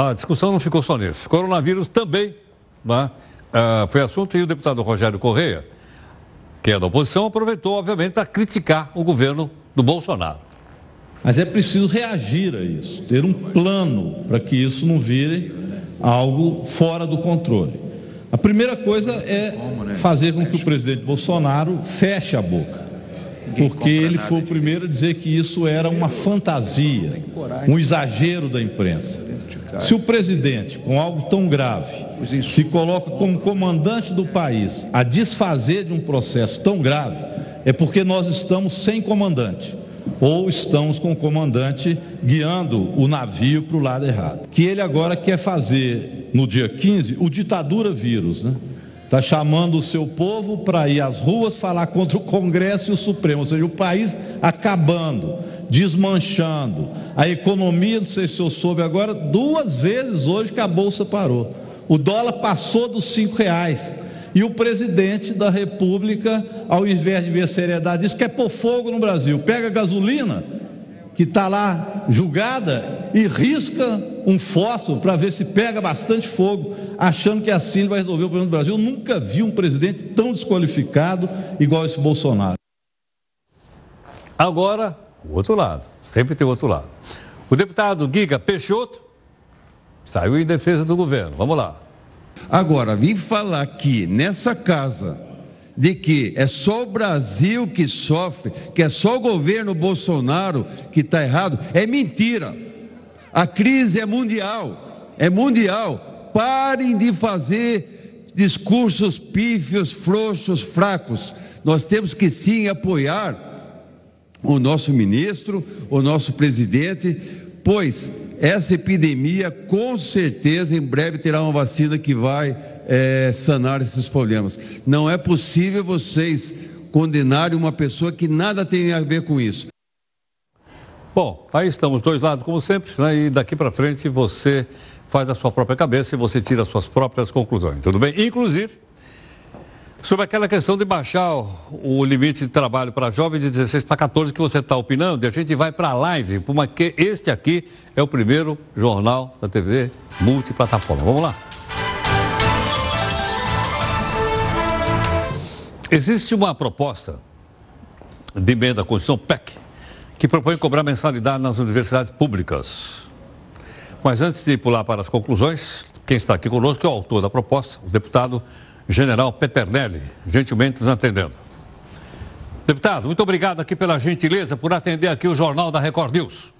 a discussão não ficou só nisso. Coronavírus também né, uh, foi assunto e o deputado Rogério Correia, que é da oposição, aproveitou, obviamente, para criticar o governo do Bolsonaro. Mas é preciso reagir a isso, ter um plano para que isso não vire algo fora do controle. A primeira coisa é fazer com que o presidente Bolsonaro feche a boca, porque ele foi o primeiro a dizer que isso era uma fantasia, um exagero da imprensa. Se o presidente, com algo tão grave, se coloca como comandante do país a desfazer de um processo tão grave, é porque nós estamos sem comandante ou estamos com o comandante guiando o navio para o lado errado. Que ele agora quer fazer no dia 15 o ditadura vírus, né? Está chamando o seu povo para ir às ruas falar contra o Congresso e o Supremo, ou seja, o país acabando, desmanchando. A economia, não sei se eu soube agora, duas vezes hoje que a Bolsa parou. O dólar passou dos cinco reais. E o presidente da República, ao invés de ver seriedade, diz que quer pôr fogo no Brasil. Pega a gasolina, que está lá julgada, e risca um fósforo para ver se pega bastante fogo, achando que assim vai resolver o problema do Brasil. Eu nunca vi um presidente tão desqualificado igual esse Bolsonaro. Agora, o outro lado. Sempre tem o outro lado. O deputado Giga Peixoto saiu em defesa do governo. Vamos lá. Agora, vim falar aqui nessa casa de que é só o Brasil que sofre, que é só o governo Bolsonaro que está errado, é mentira. A crise é mundial, é mundial. Parem de fazer discursos pífios, frouxos, fracos. Nós temos que sim apoiar o nosso ministro, o nosso presidente, pois essa epidemia, com certeza, em breve terá uma vacina que vai é, sanar esses problemas. Não é possível vocês condenarem uma pessoa que nada tem a ver com isso. Bom, aí estamos dois lados, como sempre, né? e daqui para frente você faz a sua própria cabeça e você tira as suas próprias conclusões, tudo bem? Inclusive, Sobre aquela questão de baixar o limite de trabalho para jovens de 16 para 14 que você está opinando, a gente vai para a live, porque este aqui é o primeiro jornal da TV multiplataforma. Vamos lá. Existe uma proposta de emenda à Constituição PEC que propõe cobrar mensalidade nas universidades públicas. Mas antes de pular para as conclusões, quem está aqui conosco é o autor da proposta, o deputado General Peternelli, gentilmente nos atendendo. Deputado, muito obrigado aqui pela gentileza por atender aqui o Jornal da Record News.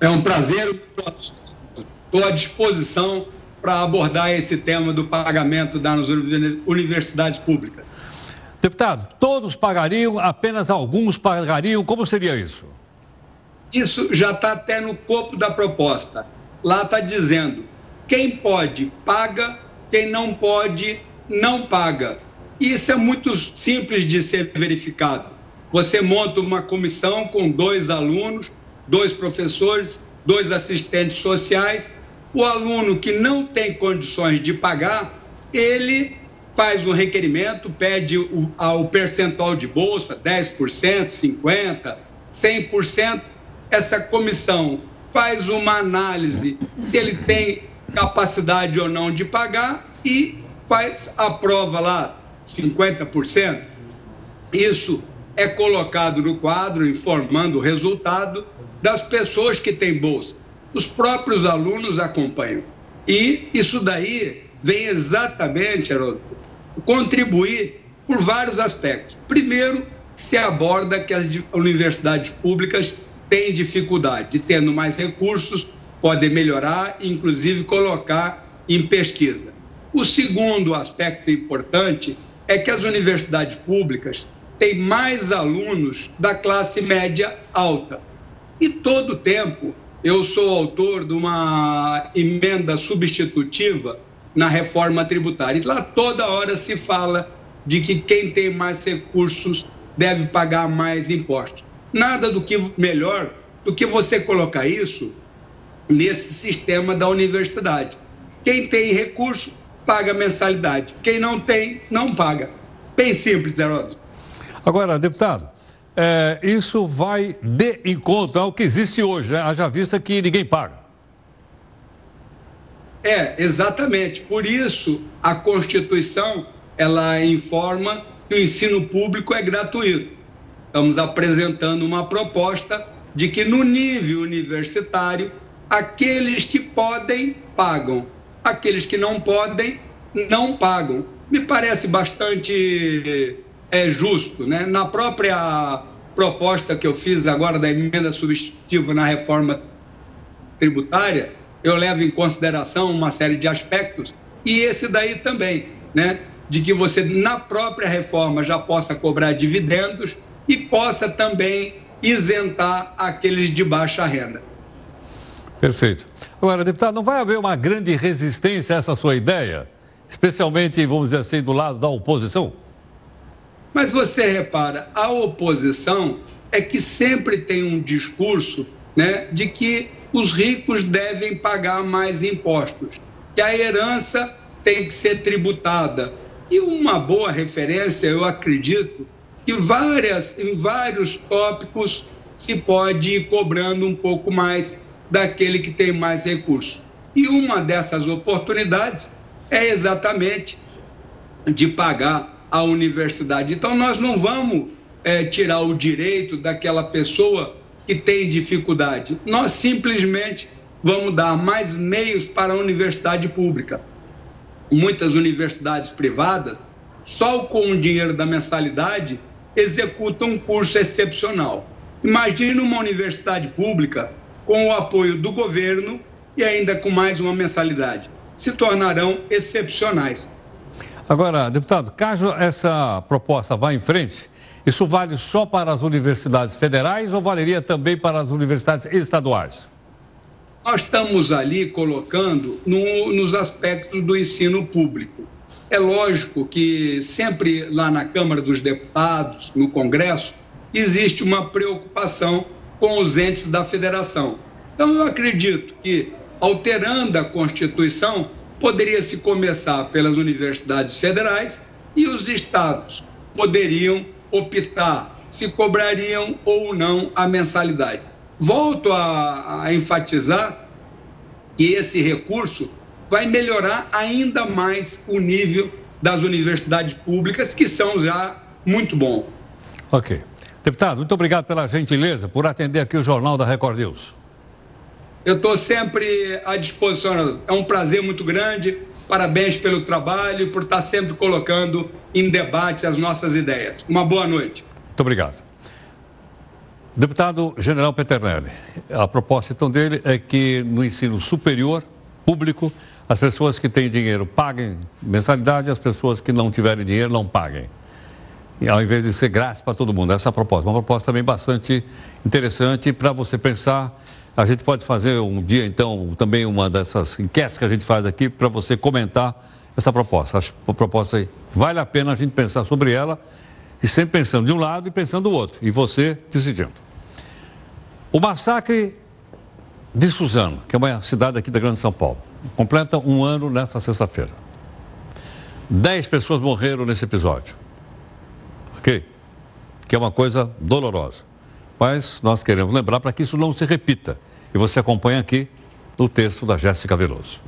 É um prazer, estou à disposição para abordar esse tema do pagamento das universidades públicas. Deputado, todos pagariam, apenas alguns pagariam, como seria isso? Isso já está até no corpo da proposta. Lá está dizendo: quem pode, paga, quem não pode, não paga. Isso é muito simples de ser verificado. Você monta uma comissão com dois alunos, dois professores, dois assistentes sociais. O aluno que não tem condições de pagar, ele faz um requerimento, pede o, o percentual de bolsa, 10%, 50%, 100%. Essa comissão faz uma análise se ele tem capacidade ou não de pagar e faz a prova lá, 50%. Isso é colocado no quadro, informando o resultado das pessoas que têm bolsa. Os próprios alunos acompanham. E isso daí vem exatamente, Haroldo, contribuir por vários aspectos. Primeiro, se aborda que as universidades públicas têm dificuldade, tendo mais recursos, podem melhorar, inclusive colocar em pesquisa. O segundo aspecto importante é que as universidades públicas têm mais alunos da classe média alta. E todo tempo eu sou autor de uma emenda substitutiva na reforma tributária. E lá toda hora se fala de que quem tem mais recursos deve pagar mais impostos. Nada do que melhor do que você colocar isso nesse sistema da universidade. Quem tem recurso paga mensalidade, quem não tem não paga. Bem simples, Heródoto. Agora, deputado, é, isso vai de encontro ao que existe hoje, né? haja vista que ninguém paga. É, exatamente. Por isso, a Constituição, ela informa que o ensino público é gratuito. Estamos apresentando uma proposta de que no nível universitário, aqueles que podem, pagam. Aqueles que não podem, não pagam. Me parece bastante é, justo. Né? Na própria proposta que eu fiz agora da emenda substitutiva na reforma tributária, eu levo em consideração uma série de aspectos, e esse daí também, né? De que você, na própria reforma, já possa cobrar dividendos e possa também isentar aqueles de baixa renda. Perfeito. Agora, deputado, não vai haver uma grande resistência a essa sua ideia? Especialmente, vamos dizer assim, do lado da oposição? Mas você repara, a oposição é que sempre tem um discurso né, de que os ricos devem pagar mais impostos, que a herança tem que ser tributada. E uma boa referência, eu acredito, que várias, em vários tópicos se pode ir cobrando um pouco mais daquele que tem mais recursos. E uma dessas oportunidades é exatamente de pagar a universidade. Então, nós não vamos é, tirar o direito daquela pessoa que tem dificuldade. Nós simplesmente vamos dar mais meios para a universidade pública. Muitas universidades privadas, só com o dinheiro da mensalidade, executam um curso excepcional. Imagine uma universidade pública com o apoio do governo e ainda com mais uma mensalidade. Se tornarão excepcionais. Agora, deputado, caso essa proposta vá em frente, isso vale só para as universidades federais ou valeria também para as universidades estaduais? Nós estamos ali colocando no, nos aspectos do ensino público. É lógico que sempre lá na Câmara dos Deputados, no Congresso, existe uma preocupação com os entes da federação. Então, eu acredito que, alterando a Constituição, poderia se começar pelas universidades federais e os estados poderiam optar se cobrariam ou não a mensalidade. Volto a, a enfatizar que esse recurso vai melhorar ainda mais o nível das universidades públicas, que são já muito bom. Ok. Deputado, muito obrigado pela gentileza por atender aqui o Jornal da Record News. Eu estou sempre à disposição. É um prazer muito grande. Parabéns pelo trabalho e por estar sempre colocando em debate as nossas ideias. Uma boa noite. Muito obrigado. Deputado General Peternelli, a proposta então dele é que no ensino superior, público, as pessoas que têm dinheiro paguem mensalidade, as pessoas que não tiverem dinheiro não paguem. Ao invés de ser grátis para todo mundo. Essa é a proposta. Uma proposta também bastante interessante para você pensar. A gente pode fazer um dia, então, também uma dessas enquetes que a gente faz aqui para você comentar essa proposta. Acho uma proposta aí. Vale a pena a gente pensar sobre ela e sempre pensando de um lado e pensando do outro. E você decidindo. O massacre de Suzano, que é uma cidade aqui da Grande São Paulo, completa um ano nesta sexta-feira. Dez pessoas morreram nesse episódio. Ok? Que é uma coisa dolorosa. Mas nós queremos lembrar para que isso não se repita. E você acompanha aqui no texto da Jéssica Veloso.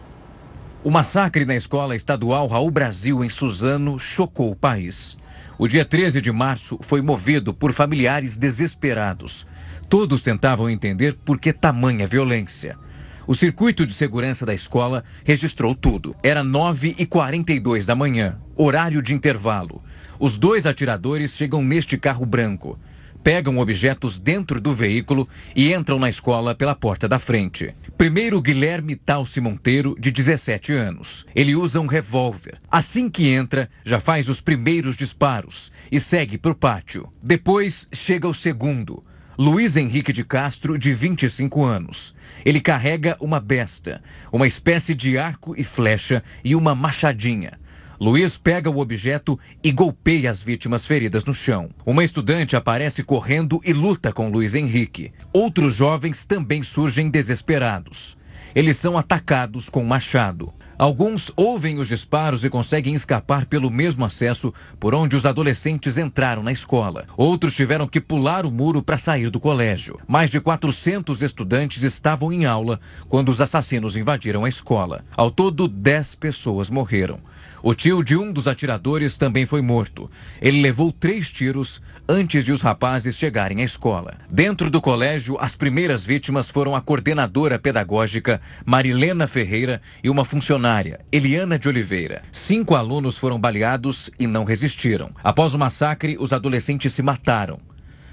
O massacre na escola estadual Raul Brasil, em Suzano, chocou o país. O dia 13 de março foi movido por familiares desesperados. Todos tentavam entender por que tamanha violência. O circuito de segurança da escola registrou tudo. Era 9h42 da manhã, horário de intervalo. Os dois atiradores chegam neste carro branco pegam objetos dentro do veículo e entram na escola pela porta da frente. Primeiro, Guilherme Talci Monteiro, de 17 anos. Ele usa um revólver. Assim que entra, já faz os primeiros disparos e segue para o pátio. Depois, chega o segundo. Luiz Henrique de Castro, de 25 anos. Ele carrega uma besta, uma espécie de arco e flecha e uma machadinha. Luiz pega o objeto e golpeia as vítimas feridas no chão. Uma estudante aparece correndo e luta com Luiz Henrique. Outros jovens também surgem desesperados. Eles são atacados com machado. Alguns ouvem os disparos e conseguem escapar pelo mesmo acesso por onde os adolescentes entraram na escola. Outros tiveram que pular o muro para sair do colégio. Mais de 400 estudantes estavam em aula quando os assassinos invadiram a escola. Ao todo, 10 pessoas morreram. O tio de um dos atiradores também foi morto. Ele levou três tiros antes de os rapazes chegarem à escola. Dentro do colégio, as primeiras vítimas foram a coordenadora pedagógica Marilena Ferreira e uma funcionária, Eliana de Oliveira. Cinco alunos foram baleados e não resistiram. Após o massacre, os adolescentes se mataram.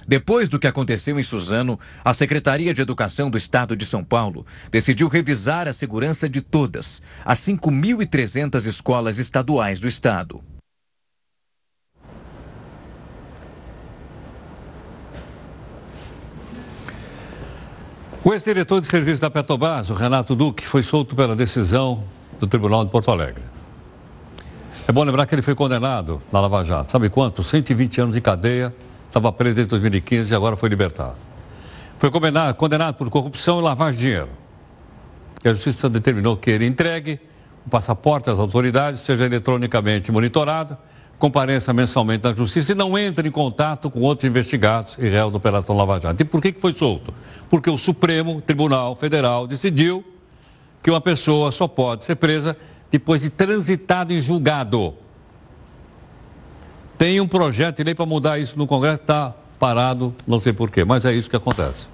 Depois do que aconteceu em Suzano, a Secretaria de Educação do Estado de São Paulo decidiu revisar a segurança de todas as 5.300 escolas estaduais do estado. O ex-diretor de serviço da Petrobras, o Renato Duque, foi solto pela decisão do Tribunal de Porto Alegre. É bom lembrar que ele foi condenado na Lava Jato. Sabe quanto? 120 anos de cadeia estava preso desde 2015 e agora foi libertado. Foi condenado, condenado por corrupção e lavagem de dinheiro. E a justiça determinou que ele entregue o passaporte às autoridades, seja eletronicamente monitorado, compareça mensalmente na justiça e não entre em contato com outros investigados e réus da Operação Lava Jato. E por que, que foi solto? Porque o Supremo Tribunal Federal decidiu que uma pessoa só pode ser presa depois de transitado em julgado. Tem um projeto de lei para mudar isso no Congresso, está parado, não sei porquê, mas é isso que acontece.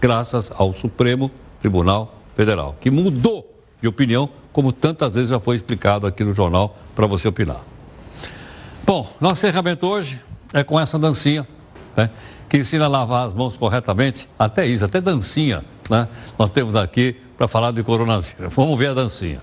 Graças ao Supremo Tribunal Federal, que mudou de opinião, como tantas vezes já foi explicado aqui no jornal para você opinar. Bom, nosso encerramento hoje é com essa dancinha, né? Que ensina a lavar as mãos corretamente, até isso, até dancinha, né? Nós temos aqui para falar de coronavírus. Vamos ver a dancinha.